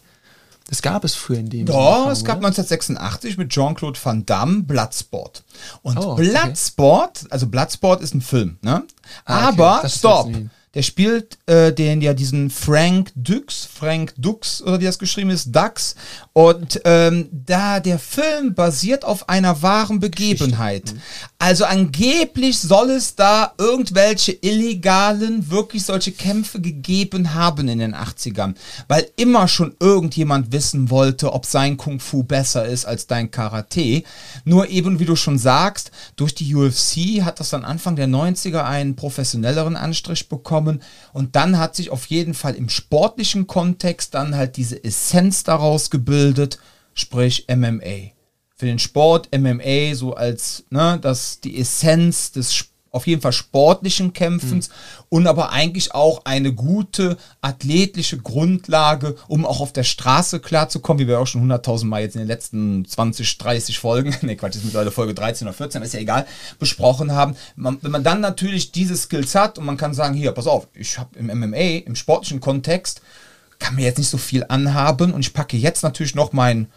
Das gab es früher in dem Doch, es gab 1986 mit Jean-Claude Van Damme Bloodsport. Und oh, Bloodsport, okay. also Bloodsport ist ein Film, ne? Ah, okay. Aber, stopp! Der spielt äh, den ja diesen Frank Dux, Frank Dux oder wie das geschrieben ist, Dux. Und ähm, da der Film basiert auf einer wahren Begebenheit. Mhm. Also angeblich soll es da irgendwelche illegalen, wirklich solche Kämpfe gegeben haben in den 80ern. Weil immer schon irgendjemand wissen wollte, ob sein Kung Fu besser ist als dein Karate. Nur eben, wie du schon sagst, durch die UFC hat das dann Anfang der 90er einen professionelleren Anstrich bekommen. Und dann hat sich auf jeden Fall im sportlichen Kontext dann halt diese Essenz daraus gebildet, sprich MMA. Für den Sport MMA so als ne, das die Essenz des Sports auf jeden Fall sportlichen Kämpfens mhm. und aber eigentlich auch eine gute athletische Grundlage, um auch auf der Straße klarzukommen, wie wir auch schon 100.000 Mal jetzt in den letzten 20, 30 Folgen, ne Quatsch, ist mittlerweile Folge 13 oder 14, ist ja egal, besprochen haben. Man, wenn man dann natürlich diese Skills hat und man kann sagen, hier, pass auf, ich habe im MMA, im sportlichen Kontext, kann mir jetzt nicht so viel anhaben und ich packe jetzt natürlich noch mein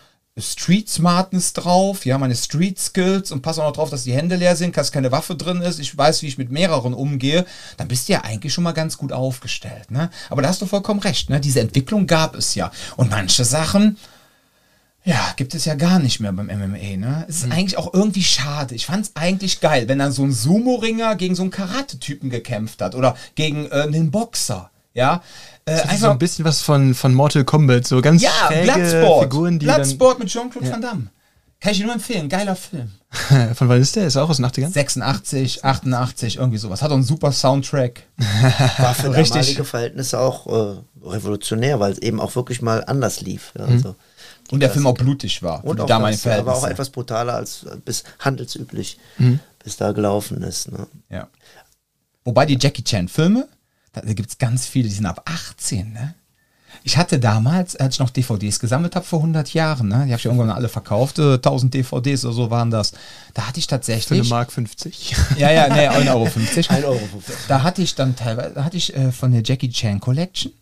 Street Smartness drauf, ja, meine Street Skills und pass auch noch drauf, dass die Hände leer sind, dass keine Waffe drin ist, ich weiß, wie ich mit mehreren umgehe, dann bist du ja eigentlich schon mal ganz gut aufgestellt. Ne? Aber da hast du vollkommen recht, ne? diese Entwicklung gab es ja. Und manche Sachen, ja, gibt es ja gar nicht mehr beim MMA, ne? Es ist mhm. eigentlich auch irgendwie schade. Ich fand es eigentlich geil, wenn dann so ein Sumo-Ringer gegen so einen Karate-Typen gekämpft hat oder gegen äh, einen Boxer. Ja, äh, einfach so ein bisschen was von, von Mortal Kombat, so ganz ja, Bloodsport. Figuren, die Bloodsport mit Jean-Claude ja. Van Damme. Kann ich dir nur empfehlen, geiler Film. Von wann ist der? Ist auch aus den 80ern? 86, 88, irgendwie sowas. Hat auch einen super Soundtrack. War für Richtig. damalige Verhältnisse auch äh, revolutionär, weil es eben auch wirklich mal anders lief. Ja, mhm. also und der Film auch blutig war. Und auch das, aber auch etwas brutaler als bis handelsüblich mhm. bis da gelaufen ist. Ne? Ja. Wobei die Jackie Chan Filme, da, da gibt es ganz viele, die sind ab 18, ne? Ich hatte damals, als ich noch DVDs gesammelt habe vor 100 Jahren, ne, die habe ich irgendwann alle verkauft, äh, 1000 DVDs oder so waren das. Da hatte ich tatsächlich. Für eine Mark 50. Ja, ja, nee, 1,50 Euro. 50. 1 Euro 50. Da hatte ich dann teilweise, da hatte ich äh, von der Jackie Chan Collection.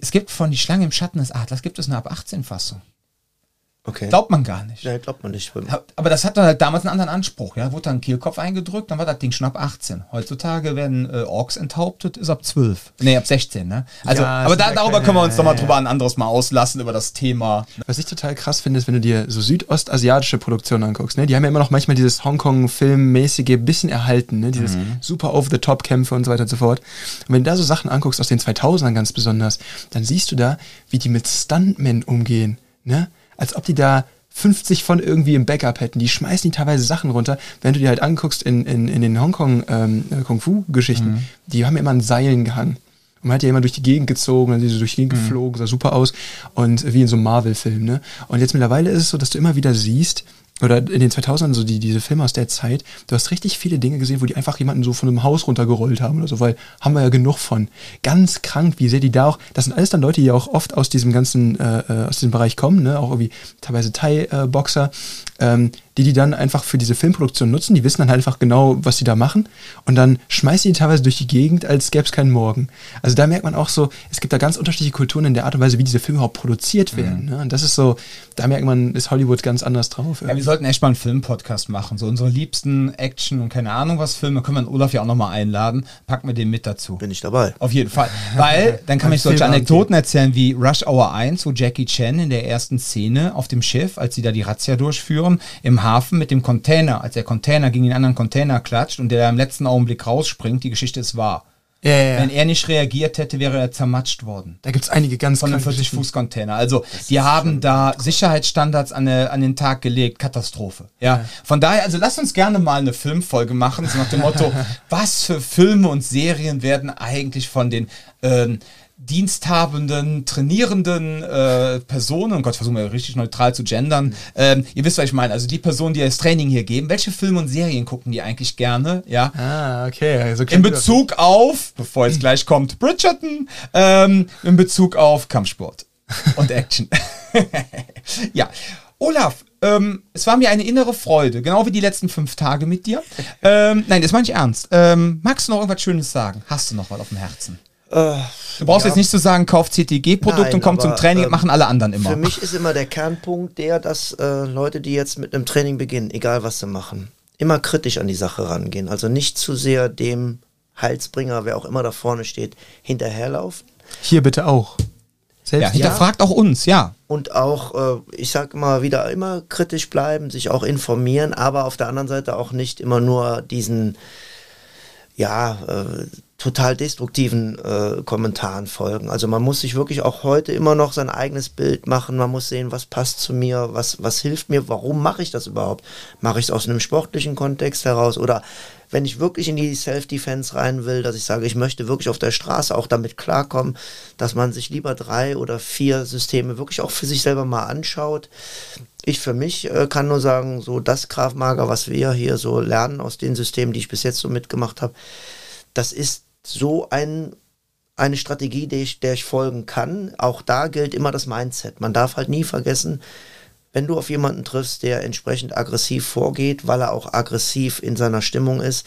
Es gibt von Die Schlange im Schatten des Adlers, gibt es eine ab 18 Fassung. Okay. Glaubt man gar nicht. Ja, glaubt man nicht. Aber das hat dann halt damals einen anderen Anspruch. Ja, wurde dann ein Kehlkopf eingedrückt, dann war das Ding schon ab 18. Heutzutage werden äh, Orks enthauptet, ist ab 12. Nee, ab 16, ne? Also, ja, aber da, darüber können wir uns nochmal ja, drüber ein anderes Mal auslassen, über das Thema. Was ich total krass finde, ist, wenn du dir so südostasiatische Produktionen anguckst, ne? Die haben ja immer noch manchmal dieses Hongkong-Filmmäßige bisschen erhalten, ne? Dieses mhm. super Over-the-Top-Kämpfe und so weiter und so fort. Und wenn du da so Sachen anguckst, aus den 2000ern ganz besonders, dann siehst du da, wie die mit Stuntmen umgehen, ne? Als ob die da 50 von irgendwie im Backup hätten. Die schmeißen die teilweise Sachen runter. Wenn du dir halt anguckst in, in, in den Hongkong ähm, äh, Kung-Fu-Geschichten, mhm. die haben ja immer an Seilen gehangen. Und man hat ja immer durch die Gegend gezogen, dann sind sie durch die Gegend mhm. geflogen, sah super aus. Und wie in so einem Marvel-Film, ne? Und jetzt mittlerweile ist es so, dass du immer wieder siehst, oder in den 2000ern so die, diese Filme aus der Zeit, du hast richtig viele Dinge gesehen, wo die einfach jemanden so von einem Haus runtergerollt haben oder so, weil haben wir ja genug von. Ganz krank, wie sehr die da auch, das sind alles dann Leute, die auch oft aus diesem ganzen, äh, äh aus diesem Bereich kommen, ne, auch irgendwie teilweise Thai-Boxer, ähm, die die dann einfach für diese Filmproduktion nutzen. Die wissen dann halt einfach genau, was sie da machen. Und dann schmeißen die teilweise durch die Gegend, als gäbe es keinen Morgen. Also da merkt man auch so, es gibt da ganz unterschiedliche Kulturen in der Art und Weise, wie diese Filme überhaupt produziert werden. Mhm. Ne? Und das ist so, da merkt man, ist Hollywood ganz anders drauf. Ja, wir sollten echt mal einen Filmpodcast machen. So unsere liebsten Action und keine Ahnung was Filme können wir Olaf ja auch nochmal einladen. Packen wir den mit dazu. Bin ich dabei. Auf jeden Fall. Weil dann kann ich solche Anekdoten erzählen wie Rush Hour 1, wo Jackie Chan in der ersten Szene auf dem Schiff, als sie da die Razzia durchführen, im Hafen mit dem Container, als der Container gegen den anderen Container klatscht und der im letzten Augenblick rausspringt, die Geschichte ist wahr. Ja, ja, Wenn er nicht reagiert hätte, wäre er zermatscht worden. Da gibt es einige ganz Von einem 40-Fuß-Container. Also, die haben da Sicherheitsstandards an, eine, an, den Tag gelegt. Katastrophe. Ja. ja. Von daher, also lass uns gerne mal eine Filmfolge machen, so nach dem Motto, was für Filme und Serien werden eigentlich von den ähm, diensthabenden, trainierenden äh, Personen, oh Gott, versuchen wir richtig neutral zu gendern. Ähm, ihr wisst, was ich meine. Also die Personen, die das Training hier geben, welche Filme und Serien gucken die eigentlich gerne? Ja. Ah, okay. Also in Bezug auf, bevor jetzt gleich kommt, Bridgerton, ähm, in Bezug auf Kampfsport und Action. ja. Olaf, ähm, es war mir eine innere Freude, genau wie die letzten fünf Tage mit dir. Ähm, nein, das meine ich ernst. Ähm, magst du noch irgendwas Schönes sagen? Hast du noch was auf dem Herzen? Äh, du brauchst ja. jetzt nicht zu sagen, kauf CTG-Produkt und komm aber, zum Training, äh, machen alle anderen immer. Für mich ist immer der Kernpunkt der, dass äh, Leute, die jetzt mit einem Training beginnen, egal was sie machen, immer kritisch an die Sache rangehen. Also nicht zu sehr dem Heilsbringer, wer auch immer da vorne steht, hinterherlaufen. Hier bitte auch. Selbst ja, hinterfragt ja. auch uns, ja. Und auch, äh, ich sag mal wieder, immer kritisch bleiben, sich auch informieren, aber auf der anderen Seite auch nicht immer nur diesen, ja, äh, total destruktiven äh, Kommentaren folgen. Also man muss sich wirklich auch heute immer noch sein eigenes Bild machen. Man muss sehen, was passt zu mir, was, was hilft mir, warum mache ich das überhaupt? Mache ich es aus einem sportlichen Kontext heraus oder wenn ich wirklich in die Self-Defense rein will, dass ich sage, ich möchte wirklich auf der Straße auch damit klarkommen, dass man sich lieber drei oder vier Systeme wirklich auch für sich selber mal anschaut. Ich für mich äh, kann nur sagen, so das Kraftmager, was wir hier so lernen aus den Systemen, die ich bis jetzt so mitgemacht habe, das ist so ein, eine Strategie, der ich, der ich folgen kann. Auch da gilt immer das Mindset. Man darf halt nie vergessen, wenn du auf jemanden triffst, der entsprechend aggressiv vorgeht, weil er auch aggressiv in seiner Stimmung ist,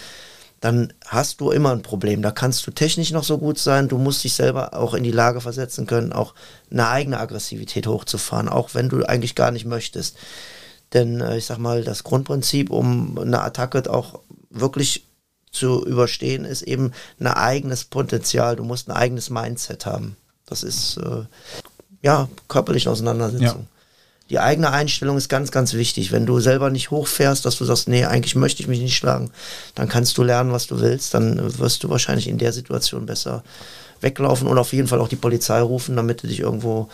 dann hast du immer ein Problem. Da kannst du technisch noch so gut sein, du musst dich selber auch in die Lage versetzen können, auch eine eigene Aggressivität hochzufahren, auch wenn du eigentlich gar nicht möchtest. Denn äh, ich sag mal, das Grundprinzip, um eine Attacke auch wirklich zu überstehen, ist eben ein eigenes Potenzial. Du musst ein eigenes Mindset haben. Das ist äh, ja körperliche Auseinandersetzung. Ja die eigene Einstellung ist ganz, ganz wichtig. Wenn du selber nicht hochfährst, dass du sagst, nee, eigentlich möchte ich mich nicht schlagen, dann kannst du lernen, was du willst. Dann wirst du wahrscheinlich in der Situation besser weglaufen und auf jeden Fall auch die Polizei rufen, damit du dich irgendwo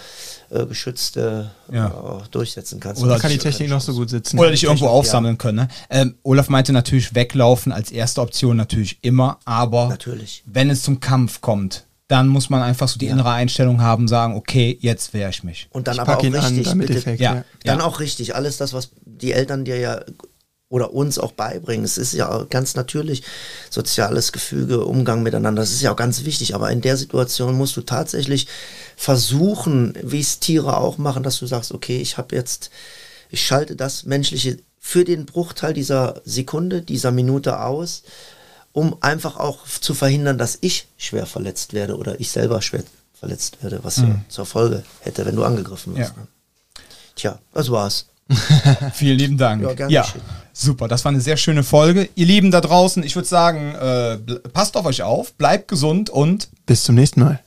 äh, geschützt äh, ja. durchsetzen kannst. Oder kann die Technik noch so gut sitzen. Oder dich irgendwo aufsammeln ja. können. Ne? Ähm, Olaf meinte natürlich weglaufen als erste Option natürlich immer, aber natürlich. wenn es zum Kampf kommt, dann muss man einfach so die ja. innere Einstellung haben, sagen, okay, jetzt wehre ich mich. Und dann ich aber auch richtig, an, bitte, Effekt, ja. dann auch richtig, alles das, was die Eltern dir ja oder uns auch beibringen. Es ist ja ganz natürlich soziales Gefüge, Umgang miteinander. Das ist ja auch ganz wichtig. Aber in der Situation musst du tatsächlich versuchen, wie es Tiere auch machen, dass du sagst, okay, ich habe jetzt, ich schalte das Menschliche für den Bruchteil dieser Sekunde, dieser Minute aus um einfach auch zu verhindern, dass ich schwer verletzt werde oder ich selber schwer verletzt werde, was mhm. ja zur Folge hätte, wenn du angegriffen wirst. Ja. Ne? Tja, das war's. Vielen lieben Dank. Ja, ja super. Das war eine sehr schöne Folge. Ihr Lieben da draußen, ich würde sagen, äh, passt auf euch auf, bleibt gesund und bis zum nächsten Mal.